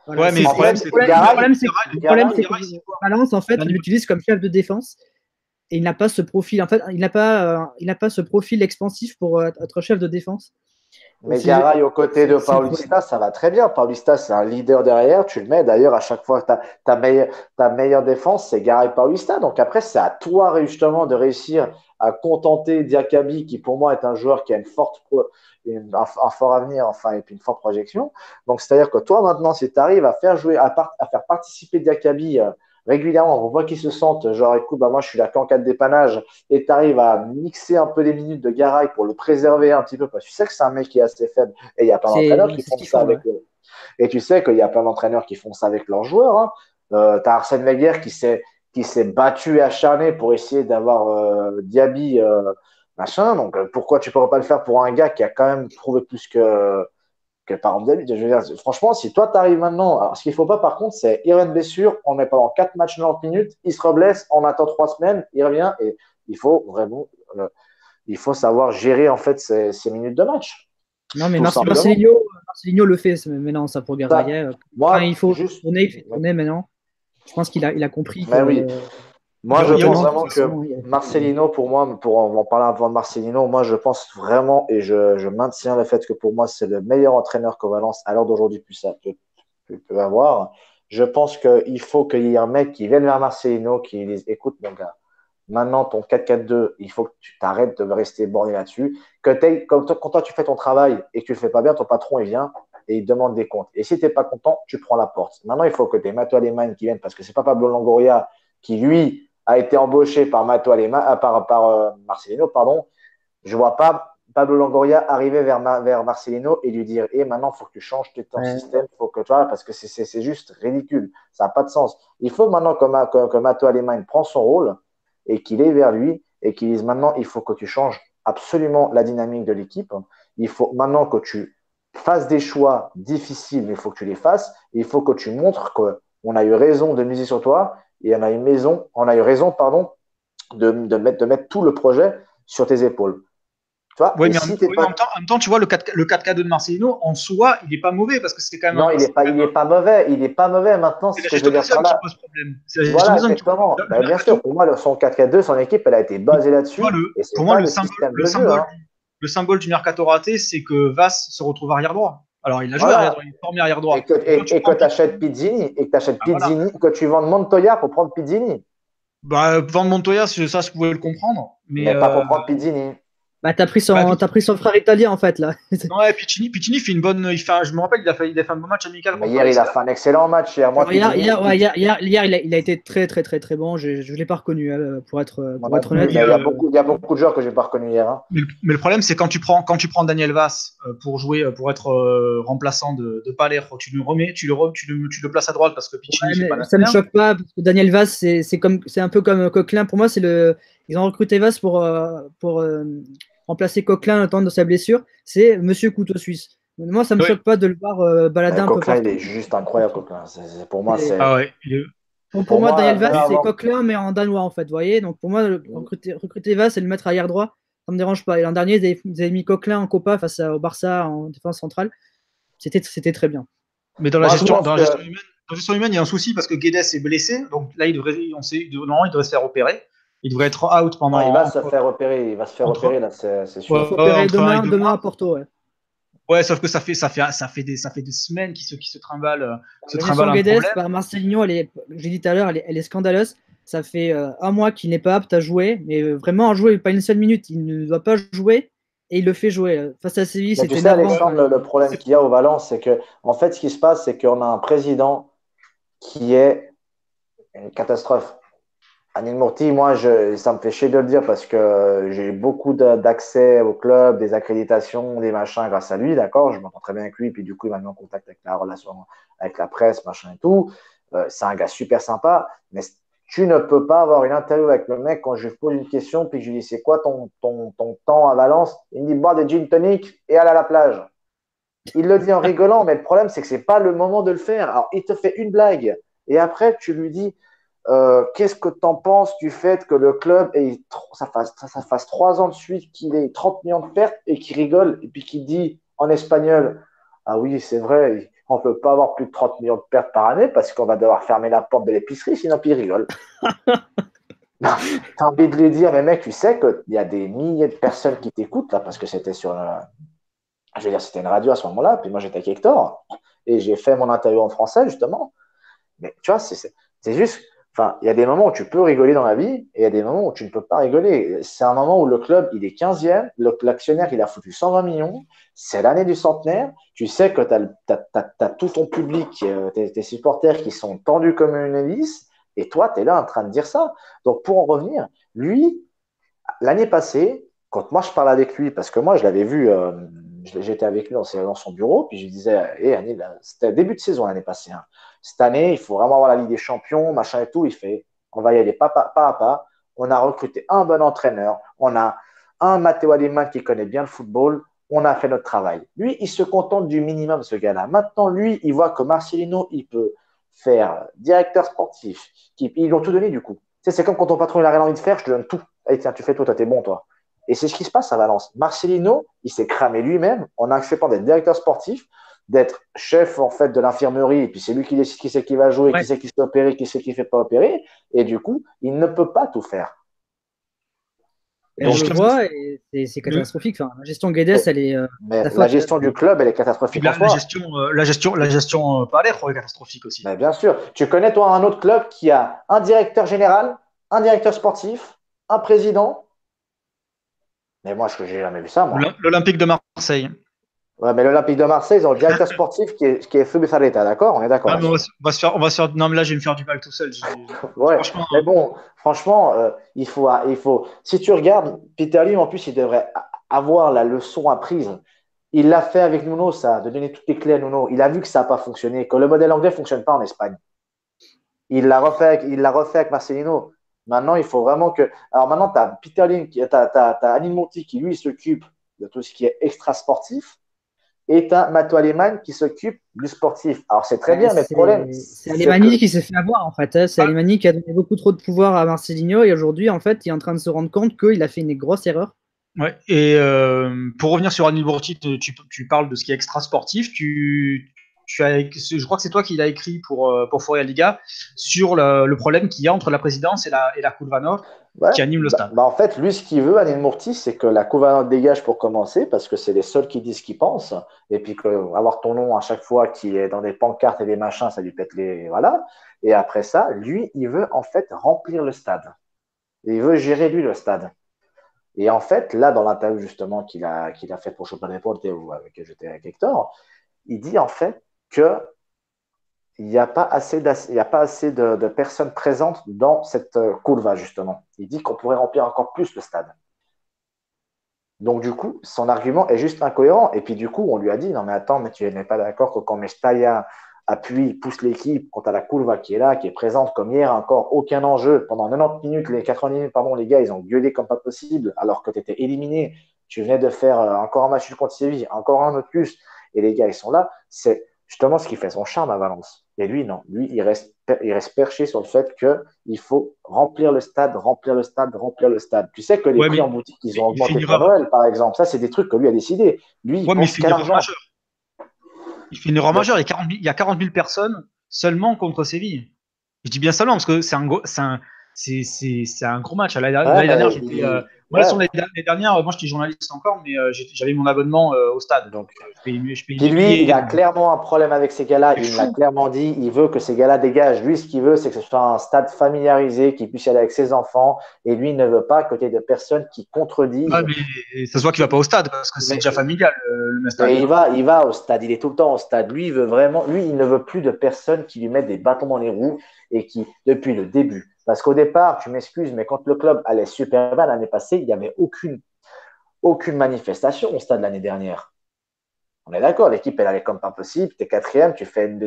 Voilà, Ouais, mais c'est- le c'est- problème, le c'est que Valence, en fait, l'utilise comme chef de défense et il n'a pas ce profil. En fait, il n'a pas, euh, il n'a pas ce profil expansif pour euh, être chef de défense. Mais Garay aux côtés de Paulista, ça va très bien. Paulista, c'est un leader derrière. Tu le mets d'ailleurs à chaque fois ta, ta, meilleure, ta meilleure défense, c'est Garay Paulista. Donc après, c'est à toi justement de réussir à contenter Diakabi, qui pour moi est un joueur qui a une forte pro- une- un, un fort avenir, enfin, et puis une forte projection. Donc c'est-à-dire que toi maintenant, si tu arrives à faire jouer, à, par- à faire participer Diakabi euh, régulièrement, on voit qu'ils se sentent genre, écoute, bah, moi je suis là qu'en cas de dépannage, et tu arrives à mixer un peu les minutes de Garay pour le préserver un petit peu, parce que tu sais que c'est un mec qui est assez faible, et il y a plein d'entraîneurs qui font ça avec eux. Et tu sais qu'il y a plein d'entraîneurs qui font ça avec leurs joueurs. Hein. Euh, tu as Arsène Wenger qui s'est qui s'est battu et acharné pour essayer d'avoir euh, Diaby euh, machin. Donc pourquoi tu pourrais pas le faire pour un gars qui a quand même prouvé plus que que par exemple Diaby Je veux dire, franchement, si toi tu arrives maintenant, alors ce qu'il faut pas par contre, c'est il une blessure, on met pendant 4 matchs 90 minutes, il se reblesse, on attend 3 semaines, il revient et il faut vraiment euh, il faut savoir gérer en fait ces, ces minutes de match. Non, mais. Marcelinho, Marcelinho le fait maintenant, ça pour euh, Moi, Enfin, il faut juste tourner, il fait tourner maintenant. Je pense qu'il a, il a compris. Que, oui. euh, Moi, je pense vraiment que Marcelino, pour moi, pour en parler avant de Marcelino, moi, je pense vraiment et je, je maintiens le fait que pour moi, c'est le meilleur entraîneur que Valence, à l'heure d'aujourd'hui, puisse, peut, peut, peut avoir. Je pense qu'il faut qu'il y ait un mec qui vienne vers Marcelino, qui dise Écoute, mon gars, maintenant ton 4-4-2, il faut que tu t'arrêtes de rester borné là-dessus. Que quand, toi- quand toi, tu fais ton travail et que tu le fais pas bien, ton patron, il vient et il demande des comptes. Et si tu n'es pas content, tu prends la porte. Maintenant, il faut que tu aies Mato Aleman qui vienne parce que c'est pas Pablo Longoria qui, lui, a été embauché par Mato Alema, euh, par, par euh, Marcelino, pardon. Je vois pas Pablo Longoria arriver vers, Ma- vers Marcelino et lui dire Eh, maintenant, il faut que tu changes ton Ouais. système, faut que tu vois, parce que c'est- juste ridicule. Ça n'a pas de sens. Il faut maintenant que, Ma- que, que Mato Aleman prend son rôle et qu'il est vers lui et qu'il dise maintenant, il faut que tu changes absolument la dynamique de l'équipe. Il faut maintenant que tu fasses des choix difficiles, mais il faut que tu les fasses. Il faut que tu montres qu'on a eu raison de miser sur toi et on a eu, maison, on a eu raison pardon, de, de, mettre, de mettre tout le projet sur tes épaules. Tu vois Oui, en, oui, pas- même temps, en même temps, tu vois, le 4 le 4K2 de Marcelino, en soi, il n'est pas mauvais parce que c'est quand même. Non, il n'est pas, il est pas mauvais. Il n'est pas mauvais maintenant. C'est ce que je veux dire par qui là. pose problème. Voilà, qui. Bah, bien sûr, pour moi, son 4-4-2, son équipe, elle a été basée là-dessus. Moi, le- pour moi, pas le le symbole, système le, de jeu, symbole, hein. le symbole du mercato raté, c'est que Vass se retrouve arrière droit. Alors, il a joué Voilà. arrière droit, il est formé arrière droit. Et que et- que achètes Pizzini, et que tu achètes Ah, voilà. Pizzini, que tu vendes Montoya pour prendre Pizzini. Bah, vendre Montoya, ça, je pouvais le comprendre. Mais, Mais, pas euh, pour prendre Pizzini. Bah, t'as pris, son, Bah, t'as pris son frère italien en fait là. Ouais, Piccini, Piccini fait une bonne. Il fait un- je me rappelle, il a fait, il a fait un bon match amical. Mais hier, il a fait un excellent match. Hier, moi, hier, hier, ouais, hier, hier, hier, il, a, il a été très très très très bon. Je ne l'ai pas reconnu hein, pour être, moi pour être honnête. il, y a euh, beaucoup, il y a beaucoup de joueurs que je n'ai pas reconnus hier. hein. Mais, le- mais le problème, c'est quand tu prends quand tu prends Daniel Vass euh, pour jouer, euh, pour être euh, remplaçant de, de Palais, tu le remets, tu le, re- tu le, tu le places à droite parce que Piccini Ouais, fait pas la ça me semaine. choque pas parce que Daniel Vass, c'est c'est comme c'est un peu comme Coquelin. Pour moi, c'est le ils ont recruté Vass pour euh, pour euh, remplacer Coquelin le temps de sa blessure. C'est Monsieur Couteau Suisse. Moi, ça me Oui. choque pas de le voir euh, balader un peu Coquelin, partout. il est juste incroyable, Coquelin. Pour moi, c'est. Ah ouais, il est- Donc, pour, Pour moi, moi, Daniel Vass, c'est Coquelin, mais en danois, en fait. Vous voyez Donc, pour moi, le- recruter, recruter Vass et le mettre arrière droit, ça me dérange pas. Et l'an dernier, ils avaient, ils avaient mis Coquelin en Copa face à- au Barça en défense centrale. C'était c'était très bien. Mais dans la, Moi, gestion, pense dans, la que- gestion humaine, dans la gestion humaine, il y a un souci parce que Guedes est blessé. Donc là, il devrait, on sait, normalement, il devrait se faire opérer. Il devrait être out pendant. Non, il va se faire repérer. Il va se faire entre- opérer, là, c'est sûr. Ouais. Il faut un demain, demain mois. à Porto. Ouais. Ouais, sauf que ça fait, ça fait, ça fait des, ça fait des semaines qui se, qui se trimballent, euh, se La trimballent gestion un Guedes par Marcelinho, elle est, j'ai dit tout à l'heure, elle est, elle est scandaleuse. Ça fait euh, un mois qu'il n'est pas apte à jouer, mais euh, vraiment à jouer, pas une seule minute. Il ne doit pas jouer et il le fait jouer. Face à Séville, tu sais. Alexandre, le, le problème qu'il y a au Valence, c'est que, en fait, ce qui se passe, c'est qu'on a un président qui est une catastrophe. Anil Murti, moi, ça me fait chier de le dire parce que j'ai beaucoup d'accès au club, des accréditations, des machins grâce à lui, d'accord Je m'entends très bien avec lui, puis du coup, il m'a mis en contact avec la relation, avec la presse, machin et tout. Euh, c'est un gars super sympa, mais tu ne peux pas avoir une interview avec le mec quand je lui pose une question, puis je lui dis c'est quoi ton, ton, ton temps à Valence? Il me dit boire des gin tonic et aller à la plage. Il le dit en rigolant, mais le problème, c'est que ce n'est pas le moment de le faire. Alors, il te fait une blague, et après, tu lui dis euh, qu'est-ce que tu en penses du fait que le club, ait, ça, fasse, ça, fasse trois ans de suite qu'il ait 30 millions de pertes et qu'il rigole, et puis qu'il dit en espagnol Ah oui, c'est vrai, on ne peut pas avoir plus de 30 millions de pertes par année parce qu'on va devoir fermer la porte de l'épicerie, sinon puis il rigole. tu as envie de lui dire, mais mec, tu sais qu'il y a des milliers de personnes qui t'écoutent là, parce que c'était sur. je veux dire, c'était une radio à ce moment-là, puis moi j'étais avec Hector, et j'ai fait mon interview en français justement. Mais tu vois, c'est juste Il y a des moments où tu peux rigoler dans la vie et il y a des moments où tu ne peux pas rigoler. C'est un moment où le club, il est 15e, l'actionnaire, il a foutu 120 millions, c'est l'année du centenaire, tu sais que tu as, tout ton public, euh, tes, supporters qui sont tendus comme une hélice, et toi, tu es là en train de dire ça. Donc, pour en revenir, lui, l'année passée, quand moi je parle avec lui, parce que moi je l'avais vu, euh, j'étais avec lui dans, son bureau, puis je lui disais, hé hey, Anil, c'était début de saison l'année passée, hein cette année, il faut vraiment avoir la Ligue des Champions, machin et tout. Il fait, on va y aller pas, à pas. On a recruté un bon entraîneur. On a un Matteo Aliman qui connaît bien le football. On a fait notre travail. Lui, il se contente du minimum, ce gars-là. Maintenant, lui, il voit que Marcelino, il peut faire directeur sportif. Ils lui ont tout donné, du coup. c'est comme quand ton patron il a rien envie de faire, je te donne tout. Allez, tiens, tu fais tout, toi, t'es bon, toi. Et c'est ce qui se passe à Valence. Marcelino, il s'est cramé lui-même en acceptant d'être directeur sportif d'être chef en fait de l'infirmerie, et puis c'est lui qui décide qui c'est qui va jouer, qui c'est qui se fait opérer, qui c'est qui ne fait pas opérer, et du coup, il ne peut pas tout faire. Donc, je vois, c'est catastrophique. Enfin, la gestion Guedes, elle est. Euh, la gestion du club, elle est catastrophique. La, gestion, euh, la gestion, la gestion euh, est catastrophique aussi. Mais bien sûr. Tu connais, toi, un autre club qui a un directeur général, un directeur sportif, un président? Mais moi, je n'ai jamais vu ça. L'Olympique de Marseille. Ouais, mais l'Olympique de Marseille, ils ont le directeur sportif qui est, qui est d'accord On est d'accord. on, va se faire, on va se faire. Non, mais là, je vais me faire du mal tout seul. ouais, mais bon, franchement, euh, il, faut, il faut. Si tu regardes, Peter Lim, en plus, il devrait avoir la leçon apprise. Il l'a fait avec Nuno, ça, de donner toutes les clés à Nuno. Il a vu que ça n'a pas fonctionné, que le modèle anglais ne fonctionne pas en Espagne. Il l'a refait, avec, il l'a refait avec Marcelino. Maintenant, il faut vraiment que. Alors maintenant, tu as Peter Lim, tu as, as, Monti qui, lui, s'occupe de tout ce qui est extra sportif est un Mato Alemann qui s'occupe du sportif. Alors c'est très bien, mais le problème. C'est Alemani qui s'est fait avoir en fait. Hein. C'est ah. qui a donné beaucoup trop de pouvoir à Marcelinho et aujourd'hui en fait il est en train de se rendre compte qu'il a fait une grosse erreur. Ouais, et euh, pour revenir sur Anil Bourti, tu, tu, parles de ce qui est extra sportif. Tu, je crois que c'est toi qui l'as écrit pour, euh, pour Foria Liga sur le, problème qu'il y a entre la présidence et la, et la qui anime le bah, stade. Bah, en fait, lui, ce qu'il veut, Anil Mourti, c'est que la Coulvanov dégage pour commencer, parce que c'est les seuls qui disent ce qu'ils pensent. Et puis, que, avoir ton nom à chaque fois qui est dans des pancartes et des machins, ça lui pète les. Voilà. Et après ça, lui, il veut en fait remplir le stade. Et il veut gérer, lui, le stade. Et en fait, là, dans l'interview justement qu'il a, qu'il a fait pour Chopin Deporte, ou avec j'étais avec Hector, il dit en fait qu'il n'y a pas assez, a pas assez de, personnes présentes dans cette euh, courbe, justement. Il dit qu'on pourrait remplir encore plus le stade. Donc, du coup, son argument est juste incohérent. Et puis, du coup, on lui a dit Non, mais attends, mais tu n'es pas d'accord que quand Mestalla appuie, pousse l'équipe, quand as la courbe qui est là, qui est présente comme hier, encore aucun enjeu. Pendant 90 minutes, les 90 minutes, pardon, les gars, ils ont gueulé comme pas possible, alors que tu étais éliminé. Tu venais de faire euh, encore un match contre Séville, encore un autre plus, et les gars, ils sont là. C'est justement ce qui fait son charme à Valence. Et lui, non. Lui, il reste, il reste perché sur le fait qu'il faut remplir le stade, remplir le stade, remplir le stade. Tu sais que les prix en boutique, ils ont augmenté pour Noël, par exemple. Ça, c'est des trucs que lui a décidé. Lui, il pense qu'à l'argent. Il fait une erreur majeure. Il y, a 40 000, il y a 40 000 personnes seulement contre Séville. Je dis bien seulement parce que c'est un, un, un gros match. L'année dernière, j'étais. Euh, moi, ouais. l'année dernière, moi, j'étais journaliste encore, mais euh, j'avais mon abonnement euh, au stade. Donc, je lui, il a clairement un problème avec ces gars-là. Il l'a clairement dit. Il veut que ces gars-là dégagent. Lui, ce qu'il veut, c'est que ce soit un stade familiarisé, qu'il puisse y aller avec ses enfants. Et lui, il ne veut pas à côté de personnes qui contredisent. Ah, mais ça se voit qu'il va pas au stade parce que c'est déjà familial, le stade. il va, il va au stade. Il est tout le temps au stade. Lui, il veut vraiment. Lui, il ne veut plus de personnes qui lui mettent des bâtons dans les roues et qui, depuis le début, Parce qu'au départ, tu m'excuses, mais quand le club allait super bien l'année passée, il n'y avait aucune, manifestation au stade l'année dernière. On est d'accord, l'équipe, elle allait comme pas possible. Tu es quatrième, tu fais une,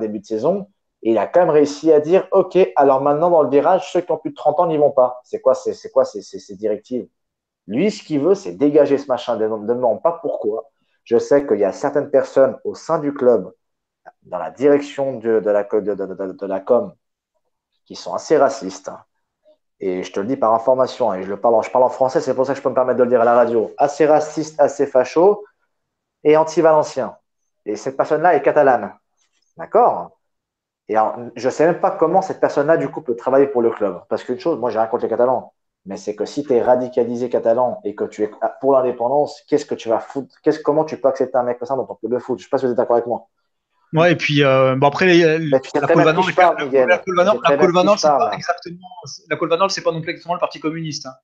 début de saison. Et il a quand même réussi à dire Ok, alors maintenant, dans le virage, ceux qui ont plus de 30 ans n'y vont pas. C'est quoi, c'est, quoi ces, directives? Lui, ce qu'il veut, c'est dégager ce machin. Ne me demande pas pourquoi. Je sais qu'il y a certaines personnes au sein du club, dans la direction de, la com, qui sont assez racistes. Et je te le dis par information, et je, le parle en français, c'est pour ça que je peux me permettre de le dire à la radio. Assez raciste, assez facho et anti-valencien. Et cette personne-là est catalane. D'accord? Et je ne sais même pas comment cette personne-là, du coup, peut travailler pour le club. Parce qu'une chose, moi, j'ai rien contre les Catalans. Mais c'est que si tu es radicalisé catalan et que tu es pour l'indépendance, qu'est-ce que tu vas foutre? Comment tu peux accepter un mec comme ça dans ton club de foot? Je ne sais pas si vous êtes d'accord avec moi. Ouais, et puis euh, bon après les, la Colvanol, la Colvanol, c'est pas exactement la Colvanol, c'est pas non plus exactement le Parti communiste. Hein.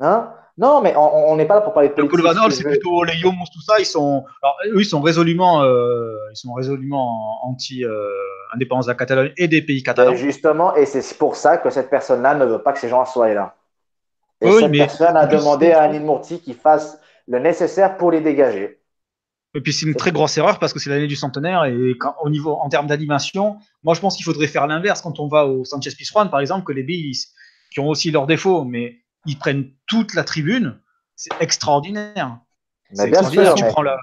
Hein? Non, mais on n'est pas là pour parler de politique. Le Colvanol, c'est plutôt les Yomons, tout ça. Ils sont, alors, eux, ils sont résolument, euh, ils sont résolument anti euh, indépendance de la Catalogne et des pays catalans. Et justement, et c'est pour ça que cette personne-là ne veut pas que ces gens soient là. Et oui, cette personne a demandé à Anine Mourti qu'il fasse le nécessaire pour les dégager. Et puis c'est une très grosse erreur parce que c'est l'année du centenaire et au niveau en termes d'animation, moi je pense qu'il faudrait faire l'inverse quand on va au Sanchez Pizjuan par exemple que les billes qui ont aussi leurs défauts mais ils prennent toute la tribune, c'est extraordinaire. C'est extraordinaire. tu prends la,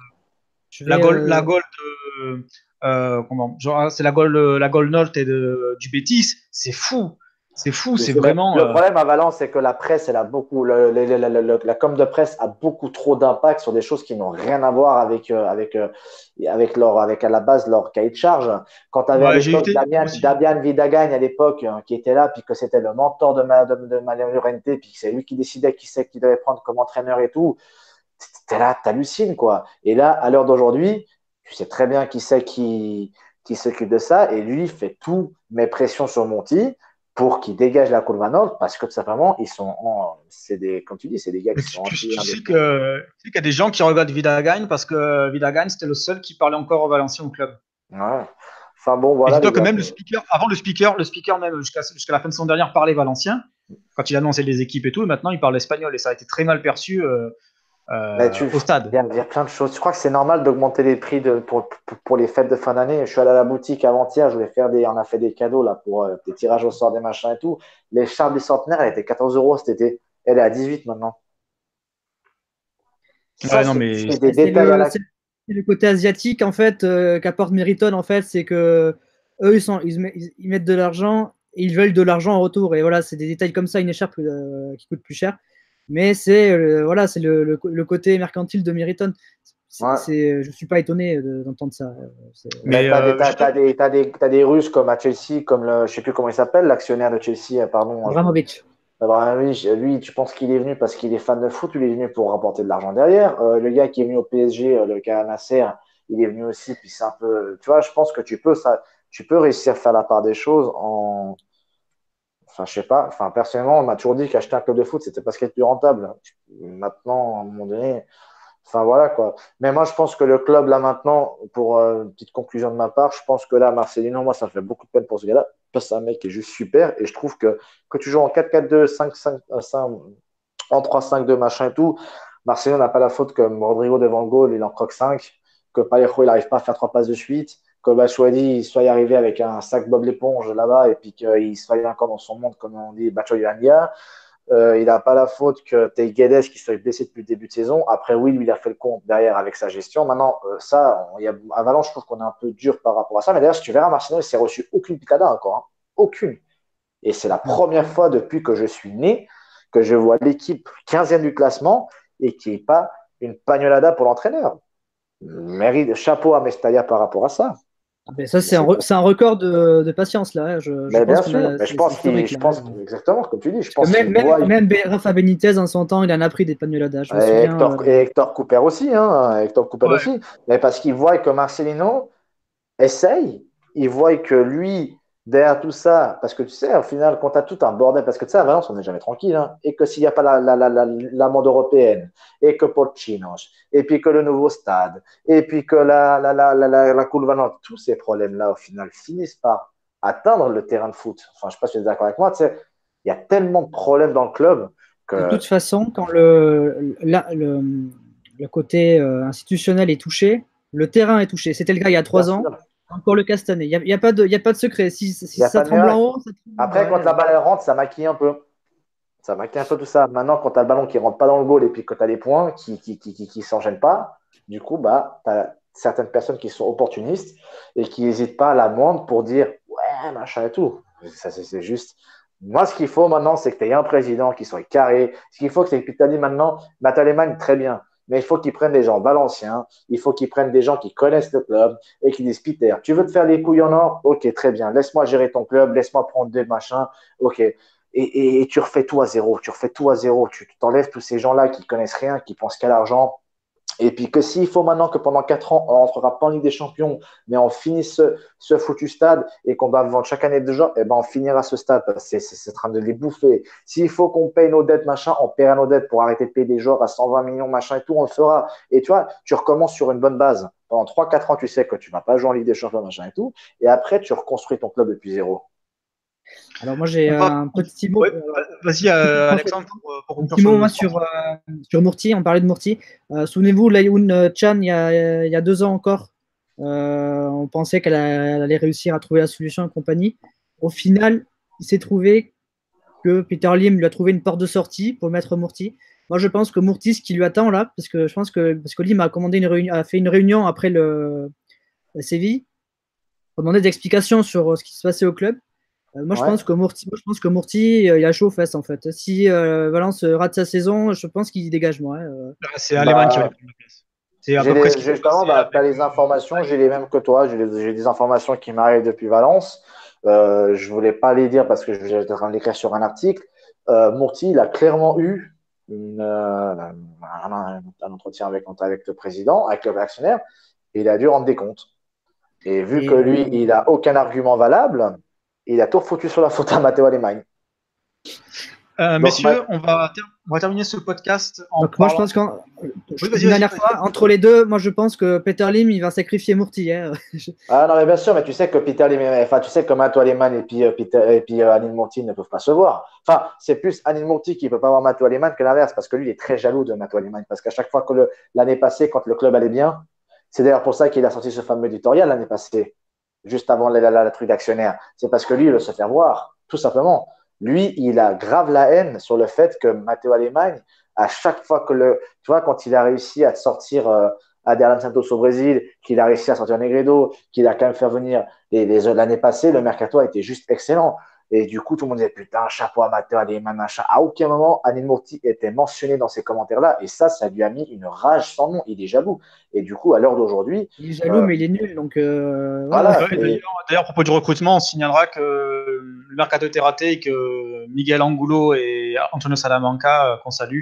la, goal, la goal de euh, comment c'est la goal la goal note et de, du Bétis, c'est fou. C'est fou, c'est vraiment. Le euh, problème à Valence, c'est que la presse, elle a beaucoup, la com de presse a beaucoup trop d'impact sur des choses qui n'ont rien à voir avec euh, avec euh, avec leur avec à la base leur cahier de charge. Quand tu avais ouais, Damian, Vidagagne à l'époque qui était là, puis que c'était le mentor de de, de puis que c'est lui qui décidait qui c'est qui devait prendre comme entraîneur et tout. T'es là, t'hallucines quoi. Et là, à l'heure d'aujourd'hui, tu sais très bien qui c'est qui qui s'occupe de ça, et lui fait tout mes pressions sur Monty pour qu'ils dégagent la Nord parce que tout simplement, ils sont c'est des, comme tu dis, c'est des gars qui sont tu, tu, sais que, qu'il y a des gens qui regardent Vidagagne parce que Vidagagne, c'était le seul qui parlait encore au Valencien au club. Ouais. Enfin bon, voilà. Et que même le speaker, avant le speaker, le speaker même jusqu'à, jusqu'à la fin de son dernière parlait valencien quand il annonçait les équipes et tout. Et maintenant, il parle espagnol et ça a été très mal perçu. Euh, euh, au stade. Il y, a, plein de choses. Je crois que c'est normal d'augmenter les prix de, pour, pour, les fêtes de fin d'année? Je suis allé à la boutique avant-hier, je voulais faire des, on a fait des cadeaux là pour euh, des tirages au sort des machins et tout. Les charges des centenaires, elle était 14 euros cet été. Elle est à 18 maintenant. c'est le, côté asiatique en fait euh, qu'apporte Meriton en fait, c'est que eux ils, sont, ils, ils mettent de l'argent et ils veulent de l'argent en retour. Et voilà, c'est des détails comme ça, une écharpe qui coûte plus cher. Mais c'est euh, voilà, c'est le, le, côté mercantile de Meriton. Je ne suis pas étonné d'entendre ça. Euh, mais tu as, des, des, des, Russes comme à Chelsea, comme le, je sais plus comment il s'appelle, l'actionnaire de Chelsea, euh, pardon. Abramovich. Lui, tu penses qu'il est venu parce qu'il est fan de foot ou il est venu pour rapporter de l'argent derrière? Le gars qui est venu au PSG, le gars Nasser, il est venu aussi, puis c'est un peu. Tu vois, je pense que tu peux, ça, tu peux réussir à faire la part des choses en, Enfin, je sais pas. Enfin, personnellement, on m'a toujours dit qu'acheter un club de foot, c'était pas ce qui est le plus rentable. Maintenant, à un moment donné, enfin voilà quoi. Mais moi, je pense que le club là maintenant, pour euh, une petite conclusion de ma part, je pense que là, Marcelino, moi, ça me fait beaucoup de peine pour ce gars-là. Parce que c'est un mec qui est juste super. Et je trouve que que tu joues en 4-4-2, 5-5, 5, en 3-5-2, machin et tout, Marcelino n'a pas la faute comme Rodrigo devant le goal, il en croque 5. Que Parejo, il n'arrive pas à faire trois passes de suite que Bachoudi soit arrivé avec un sac Bob l'éponge là-bas et puis qu'il soit encore dans son monde, comme on dit, Bachoudi euh, il n'a pas la faute que Tei Guedes qui soit blessé depuis le début de saison. Après, oui, lui, il a fait le compte derrière avec sa gestion. Maintenant, euh, ça, y a, à Valence, je trouve qu'on est un peu dur par rapport à ça. Mais d'ailleurs, si tu verras, il s'est reçu aucune picada encore. Hein. Aucune. Et c'est la première fois depuis que je suis né que je vois l'équipe 15e du classement et qui n'est pas une pagnolada pour l'entraîneur. Mérite, chapeau à Mestalla par rapport à ça. Ah, ça, c'est un, un, record de, de, patience, là. Je, je bien sûr, mais je pense, qu'il, je pense exactement comme tu dis. Je pense même, même, même, Rafa Benitez, en son temps, il en a pris des panulades. Et, Hector, euh, et Hector Cooper aussi, hein, Hector Cooper aussi. Mais parce qu'il voit que Marcelino essaye, il voit que lui, derrière tout ça, parce que tu sais, au final, quand tu as tout un bordel, parce que tu sais, à Valence, on n'est jamais tranquille, hein, et que s'il n'y a pas l'amende européenne, et que Porcinos, et puis que le nouveau stade, et puis que la, la, la, la, la tous ces problèmes-là, au final, finissent par atteindre le terrain de foot. Enfin, je ne sais pas si tu es d'accord avec moi. Tu sais, il y a tellement de problèmes dans le club que. De toute façon, quand le, le, le, côté euh, institutionnel est touché, le terrain est touché. C'était le cas il y a trois ans. Encore le cas cette année. Il n'y a, a, pas de, secret. Si, si ça tremble en haut, Après, quand la balle rentre, ça maquille un peu. Ça maquille un peu tout ça. Maintenant, quand tu as le ballon qui rentre pas dans le goal et puis que tu as les points qui ne qui, qui, qui, s'en gênent pas, du coup, bah, tu as certaines personnes qui sont opportunistes et qui n'hésitent pas à la moindre pour dire ouais, machin et tout. Ça, c'est juste. Moi, ce qu'il faut maintenant, c'est que tu aies un président qui soit carré. Ce qu'il faut, c'est que tu dit maintenant, Nathalie très bien. Mais il faut qu'ils prennent des gens valenciens, il faut qu'ils prennent des gens qui connaissent le club et qui disent Peter, tu veux te faire les couilles en or? Ok, très bien. Laisse-moi gérer ton club, laisse-moi prendre des machins. Ok. Et, et, tu refais tout à zéro. Tu refais tout à zéro. Tu t'enlèves tous ces gens-là qui connaissent rien, qui pensent qu'à l'argent, et puis que s'il faut maintenant que pendant 4 ans, on ne rentrera pas en Ligue des Champions, mais on finisse ce, foutu stade et qu'on va vendre chaque année de gens, eh ben on finira ce stade. C'est en train de les bouffer. S'il faut qu'on paye nos dettes, machin, on paiera nos dettes pour arrêter de payer des joueurs à 120 millions, machin et tout, on le fera. Et tu vois, tu recommences sur une bonne base. Pendant 3-4 ans, tu sais que tu ne vas pas jouer en Ligue des Champions, machin et tout. Et après, tu reconstruis ton club depuis zéro. Alors moi j'ai un petit mot. Vas-y euh, Alexandre pour, un petit mot sur, euh, sur Mourti, on parlait de Mourti. Euh, souvenez-vous, Layoun Chan, il y, a, il y, a, deux ans encore, on pensait qu'elle allait réussir à trouver la solution et compagnie. Au final, il s'est trouvé que Peter Lim lui a trouvé une porte de sortie pour mettre Mourti. Moi je pense que Mourti, ce qui lui attend là, parce que je pense que, parce que Lim a, commandé une réunion, a fait une réunion après le, la Séville, pour demander des explications sur ce qui se passait au club. Euh, moi, je pense que Mourti, je pense que Mourti euh, il a chaud aux fesses en fait. Si euh, Valence rate sa saison, je pense qu'il dégage moi. Ah, c'est Aleman qui va prendre la place. C'est à peu près Justement, bah, tu as les informations, j'ai les mêmes que toi. J'ai des informations qui m'arrivent depuis Valence. Euh, je voulais pas les dire parce que je vais en train d'écrire sur un article. Euh, Mourti, il a clairement eu une, un, entretien avec, avec le président, avec le réactionnaire, et il a dû rendre des comptes. Et vu que lui, il n'a aucun argument valable, il a tout foutu sur la faute à Matteo Alemany. Euh, messieurs, on, va on va terminer ce podcast en. Donc, moi, je pense qu'en. dernière fois, entre les deux, moi, je pense que Peter Lim, il va sacrifier Mourti. Hein. ah non, mais bien sûr, mais tu sais que Peter Lim, enfin, tu sais que Matteo Aleman et puis, euh, Peter, et puis euh, Anil Mourti ne peuvent pas se voir. Enfin, c'est plus Anil Mourti qui ne peut pas voir Matteo Aleman que l'inverse, parce que lui, il est très jaloux de Matteo Aleman. Parce qu'à chaque fois que l'année passée, quand le club allait bien, c'est d'ailleurs pour ça qu'il a sorti ce fameux éditorial l'année passée juste avant la, la, truc d'actionnaire. C'est parce que lui, il veut se faire voir, tout simplement. Lui, il a grave la haine sur le fait que Matteo Alemany, à chaque fois que le, tu vois, quand il a réussi à sortir euh, Santos au Brésil, qu'il a réussi à sortir Negredo, qu'il a quand même fait venir l'année passée, le mercato a été juste excellent. Et du coup, tout le monde disait putain, chapeau amateur, Alemany, machin. À aucun moment, Anil Murti était mentionné dans ces commentaires-là. Et ça, ça lui a mis une rage sans nom. Il est jaloux. Et du coup, à l'heure d'aujourd'hui. Il est jaloux, euh, mais il est nul. Donc, euh, voilà. D'ailleurs, à propos du recrutement, on signalera que le mercato était raté et que Miguel Angulo et Antonio Salamanca, euh, qu'on salue,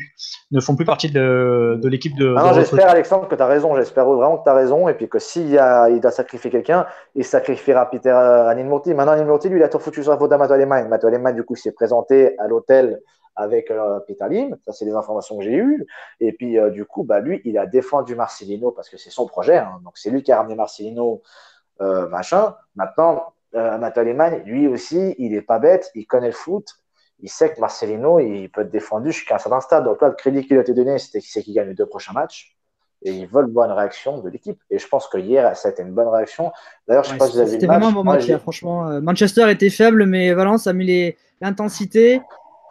ne font plus partie de, de l'équipe de. Ah j'espère, Alexandre, que tu as raison. J'espère vraiment que tu as raison. Et puis que s'il il doit sacrifier quelqu'un, il sacrifiera Peter Anil Murti. Maintenant, Anil Murti, lui, il a tout foutu sur la faute d'Amato Matt Aleman, du coup, s'est présenté à l'hôtel avec euh, Peter Lim. Ça, c'est des informations que j'ai eues. Et puis, euh, du coup, bah, lui, il a défendu Marcelino parce que c'est son projet. Hein. Donc, c'est lui qui a ramené Marcelino, euh, machin. Maintenant, euh, Matt lui aussi, il n'est pas bête. Il connaît le foot. Il sait que Marcelino, il peut être défendu jusqu'à un certain stade. Donc, là, le crédit qu'il a été donné, c'était qu'il gagne les deux prochains matchs et ils veulent une réaction de l'équipe. Et je pense que hier, ça a été une bonne réaction. D'ailleurs, je sais pas si vous avez C'était vraiment un bon match, franchement. Euh, Manchester était faible, mais Valence a mis l'intensité,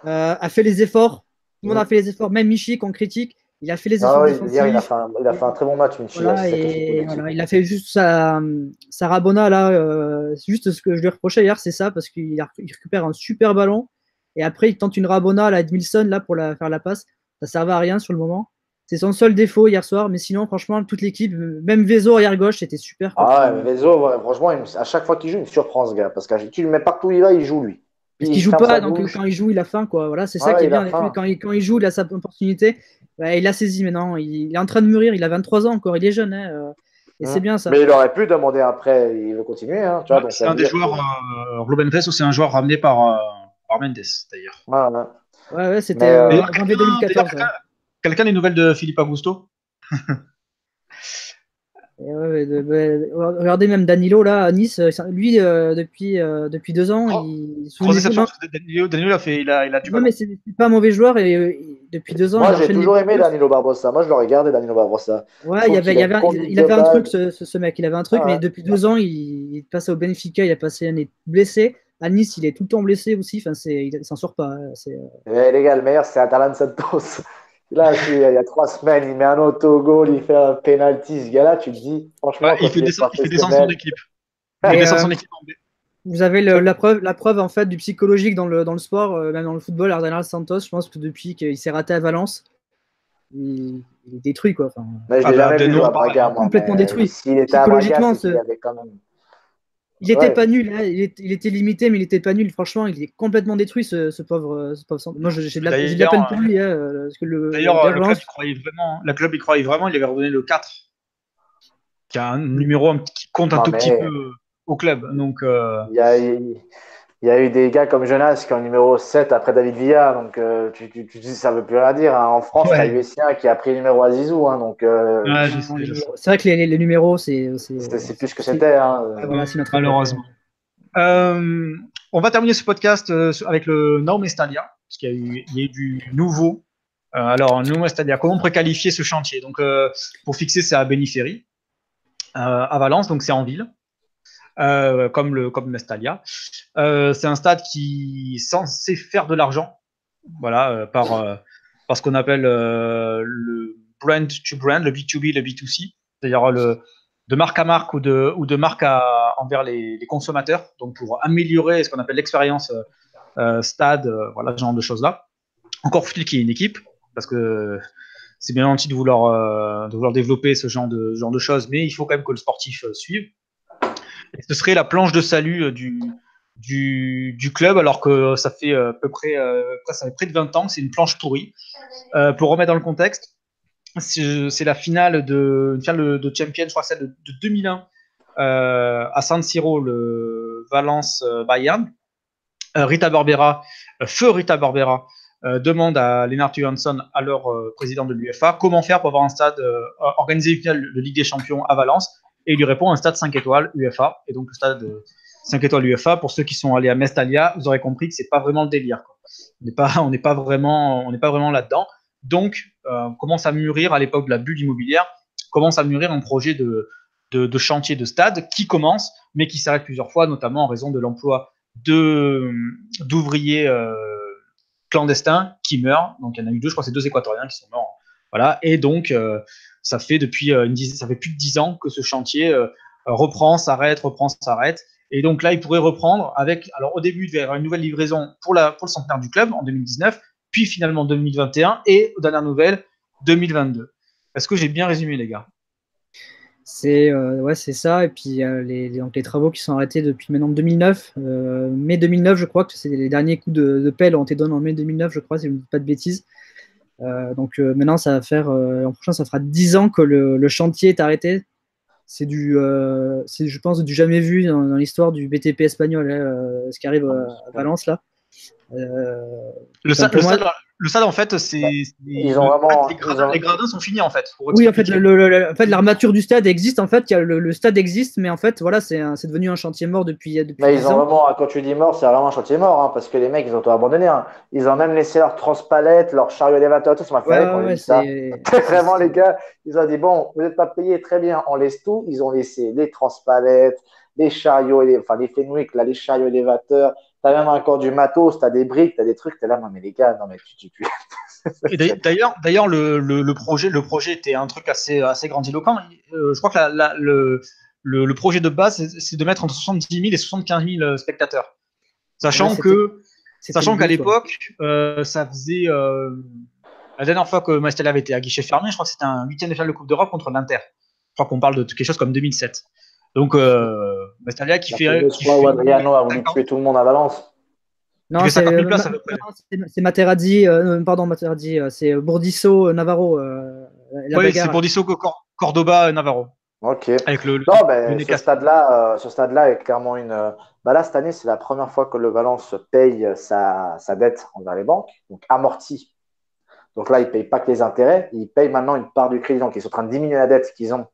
euh, a fait les efforts. Tout le monde a fait les efforts, même Michi qu'on critique. Il a fait les ah efforts. hier, il a, fait un, il a, fait un, très bon match, Michi. et, il a fait juste sa, sa Rabona, là. Euh, juste ce que je lui reprochais hier, c'est ça, parce qu'il récupère un super ballon. Et après, il tente une Rabona à la Edmilson, là, pour la, faire la passe. Ça servait à rien sur le moment. C'est son seul défaut hier soir, mais sinon, franchement, toute l'équipe, même Vezo arrière gauche, c'était super. Ah ouais, Vezo, franchement, à chaque fois qu'il joue, il me surprend ce gars, parce que tu le mets partout où il va, il joue lui. Parce qu'il joue pas, donc quand il joue, il a faim, quoi. Voilà, c'est ça qui est bien. Quand il, quand il joue, il a sa opportunité. il a saisi maintenant. Il, est en train de mourir. Il a 23 ans encore. Il est jeune. Hein, euh, et c'est bien ça. Mais il aurait pu demander après. Il veut continuer. Hein, c'est un des joueurs. Euh, Ruben ou c'est un joueur ramené par, euh, par Mendes, d'ailleurs. Ouais, ouais, c'était en 2014. Quelqu'un des nouvelles de Philippe Augusto? Regardez même Danilo là à Nice, lui depuis, depuis deux ans. Oh, il, Danilo, a fait, il a, il a du Non, mais c'est pas un mauvais joueur et, depuis deux ans. Moi j'ai toujours aimé Danilo Barbosa. Moi je le regardais Danilo Barbosa. Ouais, il, avait, il, avait, il, avait un truc ce, ce, mec, il avait un truc, mais depuis deux ans il, il passe au Benfica, il a passé l'année blessé. À Nice, il est tout le temps blessé aussi. Enfin, il s'en sort pas. Hein, eh, les gars, le meilleur, c'est Atalan Santos. Là, il y a trois semaines, il met un autogol, il fait un penalty. Ce gars-là, tu te dis, franchement. il, fait descendre, il fait descendre son équipe. Il descend son équipe Vous avez la, preuve, la preuve en fait du psychologique dans le, dans le sport, euh, même dans le football. Arsenal Santos, je pense que depuis qu'il s'est raté à Valence, il, est détruit quoi. Enfin, mais je l'ai ah, jamais vu à Braga, Complètement détruit. S'il était à Braga, il avait quand même. Il n'était pas nul, hein. il, était limité, mais il n'était pas nul. Franchement, il est complètement détruit, ce, pauvre, ce pauvre Moi, j'ai de, la, de la peine pour lui. Hein, D'ailleurs, le, club, il croyait vraiment. La club, il croyait vraiment. Il avait redonné le 4, qui a un numéro qui compte un tout petit peu au club. Donc, euh, il, y a, il y a eu des gars comme Jonas qui ont le numéro 7 après David Villa, donc euh, tu, tu, tu, dis ça veut plus rien dire. Hein. En France, ouais. il y a qui a pris le numéro à Zizou. Hein, donc, euh, c'est vrai que les, les, numéros, c'est. C'est plus que c'était. Hein. Malheureusement. Euh, on va terminer ce podcast avec le Naum Estalia, parce qu'il y, a eu, il y a eu du nouveau. alors, Naum Estalia, comment on pourrait qualifier ce chantier? Donc, pour fixer, c'est à Beniferi, à Valence, donc c'est en ville. Euh, comme le comme Mestalia. Euh, c'est un stade qui est censé faire de l'argent, voilà, euh, par, par ce qu'on appelle le brand to brand, le B2B, le B2C, c'est-à-dire de marque à marque ou de, ou de marque envers les, consommateurs, donc pour améliorer ce qu'on appelle l'expérience stade, voilà, ce genre de choses-là. Encore faut-il qu'il y ait une équipe, parce que c'est bien gentil de vouloir, de vouloir développer ce genre de, genre de choses, mais il faut quand même que le sportif suive ce serait la planche de salut euh, du, club, alors que ça fait euh, à peu près, euh, près de 20 ans c'est une planche pourrie. pour remettre dans le contexte, c'est la finale de, une finale de Champions, je crois celle de, de 2001 à San Siro, le Valence Bayern. Rita Barbera, feu Rita Barbera, demande à Lennart Johansson, alors président de l'UFA, comment faire pour avoir un stade organisé une finale de Ligue des Champions à Valence et il lui répond un stade 5 étoiles UFA. Et donc, le stade 5 étoiles UFA, pour ceux qui sont allés à Mestalia, vous aurez compris que c'est pas vraiment le délire. On n'est pas, pas vraiment, vraiment là-dedans. Donc, euh, commence à mûrir à l'époque de la bulle immobilière, commence à mûrir un projet de, de, chantier de stade qui commence, mais qui s'arrête plusieurs fois, notamment en raison de l'emploi d'ouvriers euh, clandestins qui meurent. Donc, il y en a eu deux, je crois, c'est deux Équatoriens qui sont morts. Voilà. Et donc, euh, ça fait depuis euh, ça fait plus de dix ans que ce chantier euh, reprend, s'arrête, reprend, s'arrête. Et donc là, il pourrait reprendre avec, alors au début, vers une nouvelle livraison pour, la, pour le centenaire du club en 2019, puis finalement 2021 et aux dernières nouvelles 2022. Est-ce que j'ai bien résumé, les gars? C'est euh, ouais, c'est ça. Et puis les, donc, les travaux qui sont arrêtés depuis maintenant 2009, mai 2009, je crois que c'est les derniers coups de, de, pelle ont été donnés en mai 2009, je crois, si je ne dis pas de bêtises. Euh, donc euh, maintenant, ça va faire, euh, l'an prochain, ça fera 10 ans que le, chantier est arrêté. C'est du, c'est, je pense, du jamais vu dans, l'histoire du BTP espagnol, hein, ce qui arrive à, Valence là. Le, stade, le stade, en fait, c'est. Ils ont vraiment. Les gradins, sont finis, en fait. Oui, en fait, le, en fait, l'armature du stade existe. En fait, le, stade existe, mais en fait, voilà, c'est devenu un chantier mort depuis. depuis mais ils ont vraiment, quand tu dis mort, c'est vraiment un chantier mort, hein, parce que les mecs, ils ont tout abandonné. Hein. Ils ont même laissé leur transpalette, leur chariot élévateur, tout. Ça m'a fait ouais, ouais, ça. vraiment, les gars, ils ont dit bon, vous n'êtes pas payés, très bien, on laisse tout. Ils ont laissé les transpalettes, les chariots, enfin les Fenwick, là, les chariots élévateurs T'as même encore du matos, t'as des briques, t'as des trucs, t'es là, non mais les gars, non mais tu, tu, D'ailleurs, d'ailleurs, le, le, projet, le projet était un truc assez, assez grandiloquent. Euh, je crois que la, le, le, projet de base, c'est de mettre entre 70 000 et 75 000 euh, spectateurs, sachant que, sachant qu'à l'époque, euh, ça faisait la dernière fois que Mastel avait été à guichet fermé, je crois que c'était un huitième de finale de Coupe d'Europe contre l'Inter. Je crois qu'on parle de quelque chose comme 2007. Donc, euh, Bastalia qui fait. Qui fait Adriano a voulu tuer tout le monde à Valence. Non, c'est Materazzi, euh, pardon, Materazzi, euh, c'est Bourdisso, Navarro. Euh, oui, c'est Bourdisso, Cordoba, Navarro. Ok. Avec le, non, ben, ce stade-là, ce stade-là est clairement une. Bah là, cette année, c'est la première fois que le Valence paye sa, sa dette envers les banques, donc amorti. Donc là, ils ne payent pas que les intérêts, ils payent maintenant une part du crédit. Donc, ils sont en train de diminuer la dette qu'ils ont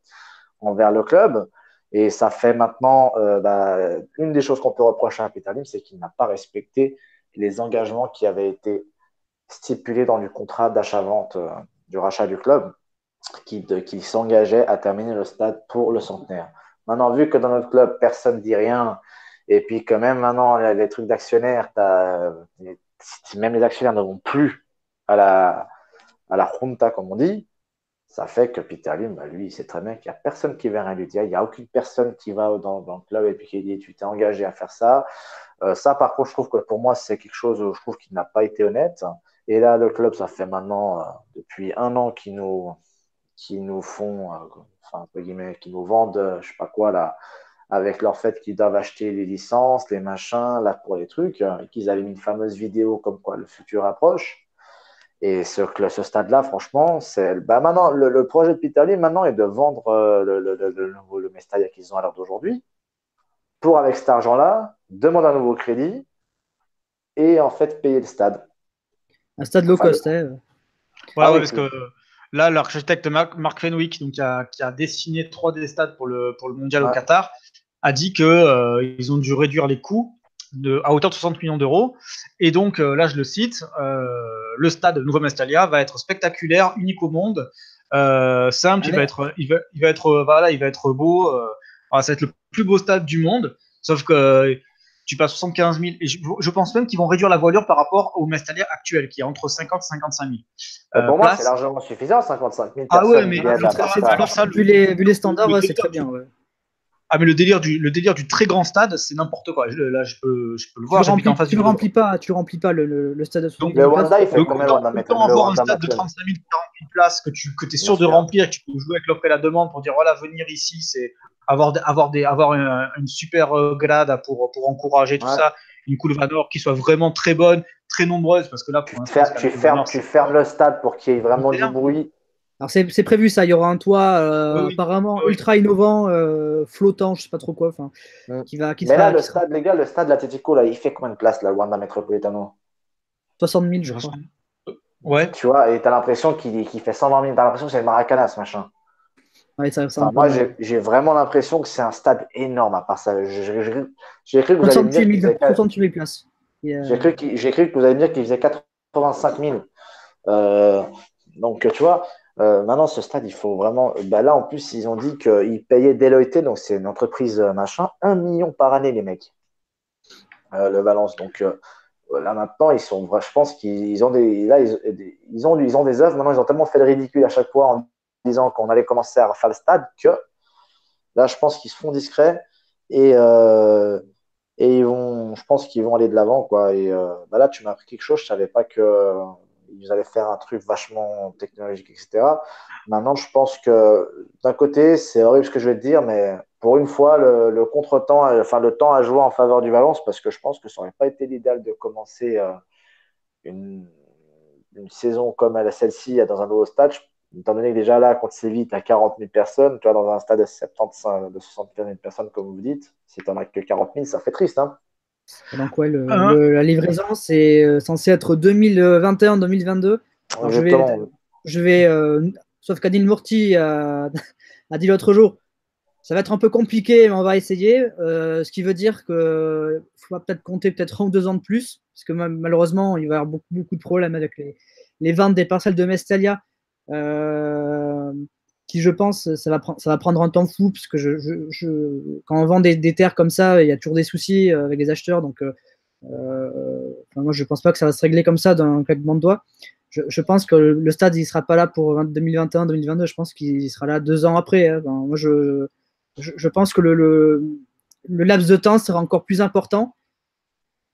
envers le club. Et ça fait maintenant, euh, bah, une des choses qu'on peut reprocher à Peter Lim, c'est qu'il n'a pas respecté les engagements qui avaient été stipulés dans le contrat d'achat-vente euh, du rachat du club, qui, s'engageait à terminer le stade pour le centenaire. Maintenant, vu que dans notre club, personne ne dit rien, et puis que même maintenant, les, trucs d'actionnaires, même les actionnaires ne vont plus à la, à la junta, comme on dit, ça fait que Peter Lim, bah, lui, il sait très bien qu'il n'y a personne qui rien lui dire. Il n'y a aucune personne qui va dans, le club et puis qui dit Tu t'es engagé à faire ça. Euh, ça, par contre, je trouve que pour moi, c'est quelque chose je trouve qui n'a pas été honnête. Et là, le club, ça fait maintenant, euh, depuis un an qu'ils nous, nous font, euh, entre guillemets, qui nous vendent, je sais pas quoi, là, avec leur fait qu'ils doivent acheter les licences, les machins, là, pour les trucs, et qu'ils avaient mis une fameuse vidéo comme quoi le futur approche. Et ce, ce stade-là, franchement, c'est bah maintenant le, projet de Peter Lee maintenant est de vendre euh, le, le, le, nouveau le Mestalla qu'ils ont à l'heure d'aujourd'hui pour avec cet argent-là demander un nouveau crédit et en fait payer le stade. Un stade low cost, hein. Ouais, ah parce que là, l'architecte Mark Fenwick, donc, qui, a, qui a dessiné trois des stades pour le, pour le mondial au Qatar, a dit qu'ils euh, ont dû réduire les coûts à hauteur de 60 millions d'euros. Et donc, euh, là, je le cite, euh, le stade Nouveau Mestalia va être spectaculaire, unique au monde, euh, simple, il va être, il va, il va être, voilà, il va être beau. ça va être le plus beau stade du monde. Sauf que tu passes 75 000. Et je, pense même qu'ils vont réduire la voilure par rapport au Mestalia actuel, qui est entre 50 et 55 000. pour moi, c'est largement suffisant, 55 000. Ah ouais, mais vu, les, vu les standards, c'est très bien. Ouais. Ah, mais le délire du, le délire du très grand stade, c'est n'importe quoi. là, je peux, je peux le voir. Tu, remplis, en face tu le remplis pas, tu remplis pas le, le, stade de Donc, le Wanda, il fait combien Autant avoir un stade de 35 000, 40 000 places que tu que es sûr de remplir, tu peux jouer avec l'offre et la demande pour dire voilà, venir ici, c'est avoir, avoir, des, avoir une, super euh, grade pour, pour encourager tout ça, une Vanor qui soit vraiment très bonne, très nombreuse, parce que là, pour tu, tu, fermes, tu fermes le stade pour qu'il y ait vraiment du bruit. Alors c'est prévu ça, il y aura un toit euh, apparemment ultra innovant, euh, flottant, je sais pas trop quoi, enfin, mm. qui va. Qui Mais là, le stade, les gars, le stade l'Atletico, là, il fait combien de place, là, le Wanda Metropolitano? 60 000, je crois. Ouais. Tu vois, et t'as l'impression qu'il fait 120 000, t'as l'impression que c'est le Maracana, ce machin. Ouais, ça, enfin, moi, j'ai vraiment l'impression que c'est un stade énorme, à part ça. J'ai cru que vous allez me dire. 68 000 places. J'ai cru, cru, que vous allez me dire qu'il faisait 85 000. Euh, donc, tu vois, euh, maintenant, ce stade, il faut vraiment. Bah là, en plus, ils ont dit qu'ils payaient Deloitte, donc c'est une entreprise euh, machin, un million par année, les mecs, euh, le Valence. Donc là, maintenant, ils sont. Je pense qu'ils ont des. Là, ils, ont, ils ont des œuvres. Maintenant, ils ont tellement fait le ridicule à chaque fois en disant qu'on allait commencer à faire le stade que là, je pense qu'ils se font discrets et. et ils vont, je pense qu'ils vont aller de l'avant, quoi. Et bah là, tu m'as appris quelque chose. Je savais pas que ils allaient faire un truc vachement technologique, etc. Maintenant, je pense que d'un côté, c'est horrible ce que je vais te dire, mais pour une fois, le, contretemps, enfin le temps a joué en faveur du Valence parce que je pense que ça n'aurait pas été l'idéal de commencer euh, une, saison comme celle-ci dans un nouveau stade. Étant donné que déjà là, contre Séville, tu as 40 000 personnes, tu vois, dans un stade de 75, de 75 000 personnes, comme vous dites, si tu n'en as que 40 000, ça fait triste. Hein donc ouais, ah. la livraison, c'est euh, censé être 2021-2022. Je vais, je vais euh, sauf qu'Adil Mourti a, a dit l'autre jour, ça va être un peu compliqué, mais on va essayer. Euh, ce qui veut dire qu'il faut peut-être compter peut-être un ou deux ans de plus, parce que malheureusement, il va y avoir beaucoup, beaucoup de problèmes avec les, les ventes des parcelles de Mestalia. Euh, qui je pense ça va, ça va prendre un temps fou parce que quand on vend des, terres comme ça il y a toujours des soucis euh, avec les acheteurs donc euh, euh, moi je pense pas que ça va se régler comme ça d'un claquement de doigts je, je, pense que le stade il sera pas là pour 2021 2022 je pense qu'il sera là deux ans après hein. moi je, je, pense que le, le laps de temps sera encore plus important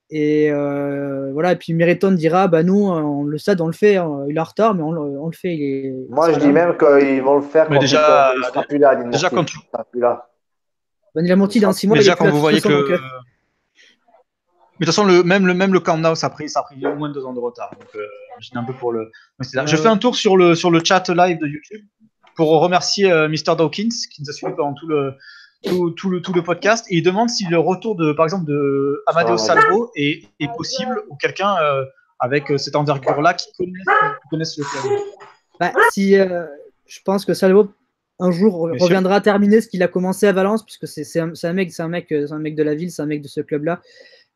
et euh, voilà, et puis Meriton dira bah nous, on, le stade, on le fait, hein. il est en retard, mais on, on le fait. Il est, Moi, je dis même qu'ils vont le faire mais quand déjà, il sera plus là. Déjà, quand tu. Plus là. Ben, il a menti dans 6 mois. Déjà, quand vous voyez que. Euh, mais de toute façon, le, même, le, même le Camp Nou, ça a, pris, ça a pris au moins deux ans de retard. Donc, euh, je un peu pour le. Je fais un tour sur le, sur le chat live de YouTube pour remercier euh, Mr. Dawkins qui nous a suivi pendant tout le, tout, le, tout le podcast et il demande si le retour de, par exemple, de Amadeo Salvo est, est possible ou quelqu'un euh, avec euh, cette envergure-là qui connaisse, le club. Bah, si, euh, je pense que Salvo, un jour reviendra terminer ce qu'il a commencé à Valence, puisque c'est un, un, mec, c'est un mec, un mec de la ville, c'est un mec de ce club-là.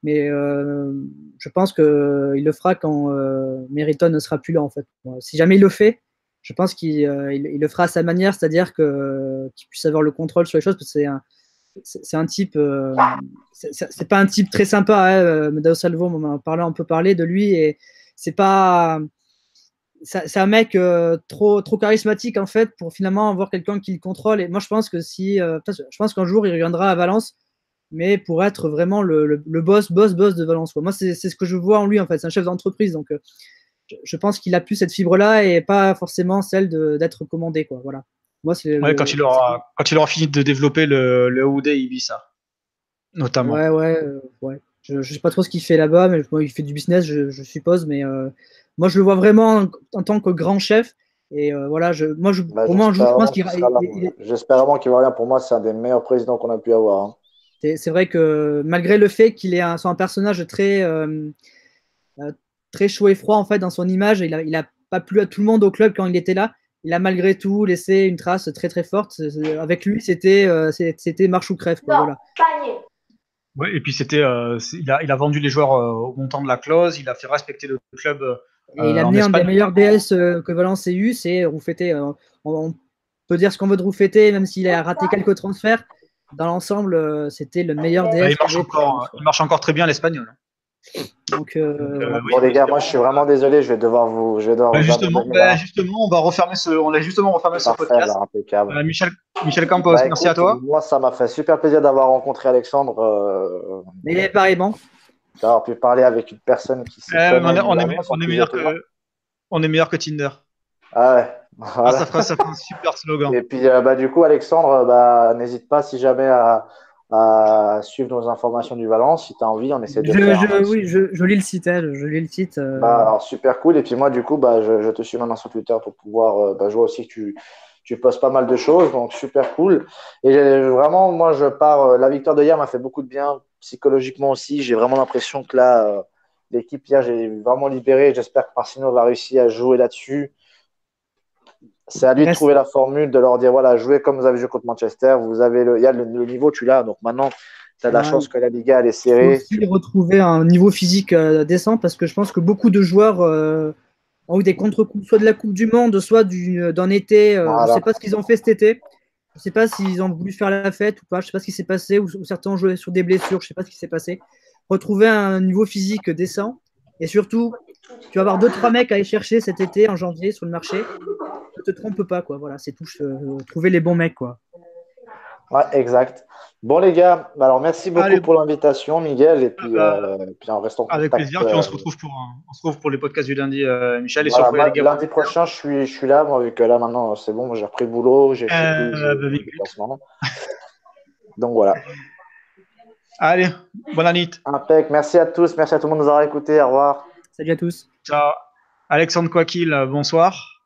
Mais euh, je pense qu'il le fera quand euh, Meriton ne sera plus là, en fait. Si jamais il le fait, je pense qu'il il, le fera à sa manière, c'est-à-dire qu'il puisse avoir le contrôle sur les choses, parce que c'est un, type, c'est pas un type très sympa. Hein, Medao Salvo, on en a on peut parler de lui, et c'est pas c'est un mec euh, trop, trop charismatique en fait pour finalement avoir quelqu'un qui le contrôle. Et moi, je pense que si, euh, je pense qu'un jour il reviendra à Valence, mais pour être vraiment le, boss, boss, boss de Valence. Moi, c'est ce que je vois en lui en fait. C'est un chef d'entreprise, donc euh, je, pense qu'il a plus cette fibre-là et pas forcément celle d'être commandé, quoi. Voilà. Moi, c'est quand il aura quand il aura fini de développer le le OUD Ibiza, notamment. Ouais, ouais, ouais. Je, je sais pas trop ce qu'il fait là-bas, mais il fait du business, je, je suppose, mais moi, je le vois vraiment en, tant que grand chef. Et euh, voilà, je, moi, je, bah, pour moi, je pense qu'il J'espère vraiment qu'il va rien. Pour moi, c'est un des meilleurs présidents qu'on a pu avoir. Hein. C'est vrai que malgré le fait qu'il est un, un personnage très, euh, euh, très chaud et froid en fait dans son image, il a, il a pas plu à tout le monde au club quand il était là. Il a malgré tout laissé une trace très très forte. Avec lui, c'était c'était marche ou crève. voilà. Ouais, et puis c'était, il, a, il a vendu les joueurs au montant de la clause, il a fait respecter le club et il a amené un des meilleurs DS euh, que Valence ait eu, c'est Roufeté. Euh, on, peut dire ce qu'on veut de Roufeté, même s'il a raté quelques transferts. Dans l'ensemble, euh, c'était le meilleur DS. il, marche encore, il marche encore très bien l'espagnol. Donc, bon les gars, moi je suis vraiment désolé, je vais devoir vous. Je vais devoir bah, justement, bah, justement, on va refermer ce, on a justement refermé ce podcast. Michel, Michel Campos, bah, merci à toi. Moi, ça m'a fait super plaisir d'avoir rencontré Alexandre. Et pareillement d'avoir pu parler avec une personne qui on, est, on, est, meilleur que, on est meilleur que Tinder. Ah ouais. Ah, ça, fera, ça un super slogan. Et puis, euh, bah, du coup, Alexandre, bah, n'hésite pas si jamais à, à, suivre nos informations du Valence. Si tu as envie, on essaie de je, faire. oui, je, je, lis le site. Hein, je lis le site. Euh. Bah, alors, super cool. Et puis, moi, du coup, bah, je, te suis maintenant sur Twitter pour pouvoir. Euh, bah, je vois aussi que tu, tu postes pas mal de choses. Donc, super cool. Et vraiment, moi, je pars. la victoire de hier m'a fait beaucoup de bien psychologiquement aussi. J'ai vraiment l'impression que là, euh, l'équipe hier, j'ai vraiment libéré. J'espère que Marcino va réussir à jouer là-dessus. C'est à lui de trouver la formule, de leur dire voilà, jouez comme vous avez joué contre Manchester. Vous avez le, il y a le, niveau, tu l'as. Donc maintenant, tu as la chance que la Liga elle est serrée. Il faut retrouver un niveau physique euh, décent parce que je pense que beaucoup de joueurs euh, ont eu des contre-coups, soit de la Coupe du Monde, soit d'un été. Je ne sais pas ce qu'ils ont fait cet été. Je ne sais pas s'ils ont voulu faire la fête ou pas. Je ne sais pas ce qui s'est passé. Ou, certains ont joué sur des blessures. Je ne sais pas ce qui s'est passé. Retrouver un niveau physique décent. Et surtout, tu vas avoir deux trois mecs à aller chercher cet été en janvier sur le marché. Ne te trompe pas, quoi. Voilà, c'est tout. Euh, trouver les bons mecs, quoi. Ouais, exact. Bon, les gars, bah, alors merci beaucoup pour l'invitation, Miguel. Et puis, ah bah, euh, puis on reste en Avec plaisir. Puis on se, euh, retrouve pour, on se retrouve pour les podcasts du lundi, euh, Michel. Et voilà, sur, bah, les lundi prochain, je suis, je suis là, moi, vu que là, maintenant, c'est bon, j'ai repris le boulot. J'ai euh, Donc voilà. Allez, bonne nuit. Impec. Merci à tous. Merci à tout le monde de nous avoir écoutés. Au revoir. Salut à tous. Ciao. Alexandre bonsoir.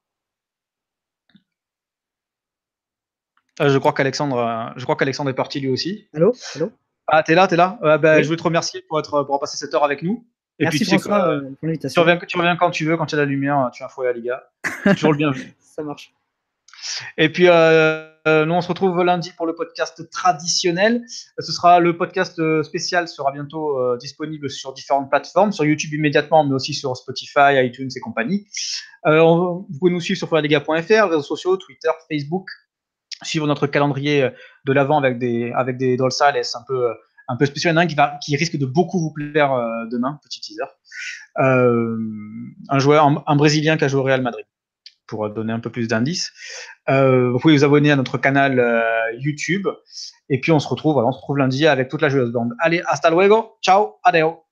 Euh, je crois qu'Alexandre, euh, je crois qu'Alexandre est parti lui aussi. Allô, allô? Ah, t'es là, t'es là? bah, Je veux te remercier pour être, pour passer cette heure avec nous. Et Merci puis, François euh, pour l'invitation. Tu reviens, tu reviens, quand tu veux, quand tu as la lumière, tu as un fouet à Liga. toujours le bienvenu. Ça marche. Et puis, euh, nous, on se retrouve lundi pour le podcast traditionnel. Ce sera le podcast spécial, sera bientôt euh, disponible sur différentes plateformes, sur YouTube immédiatement, mais aussi sur Spotify, iTunes et compagnie. Euh, vous pouvez nous suivre sur foyaliga.fr, réseaux sociaux, Twitter, Facebook, suivre notre calendrier euh, de l'avant avec des avec des dorsales un peu euh, un peu spécial? Il qui, va, qui risque de beaucoup vous plaire euh, demain, petit teaser. un joueur, un, Brésilien qui a joué au Real Madrid, pour donner un peu plus d'indices. vous pouvez vous abonner à notre canal YouTube. Et puis on se retrouve, on se retrouve lundi avec toute la joueuse bande. Allez, hasta luego, ciao, adeo.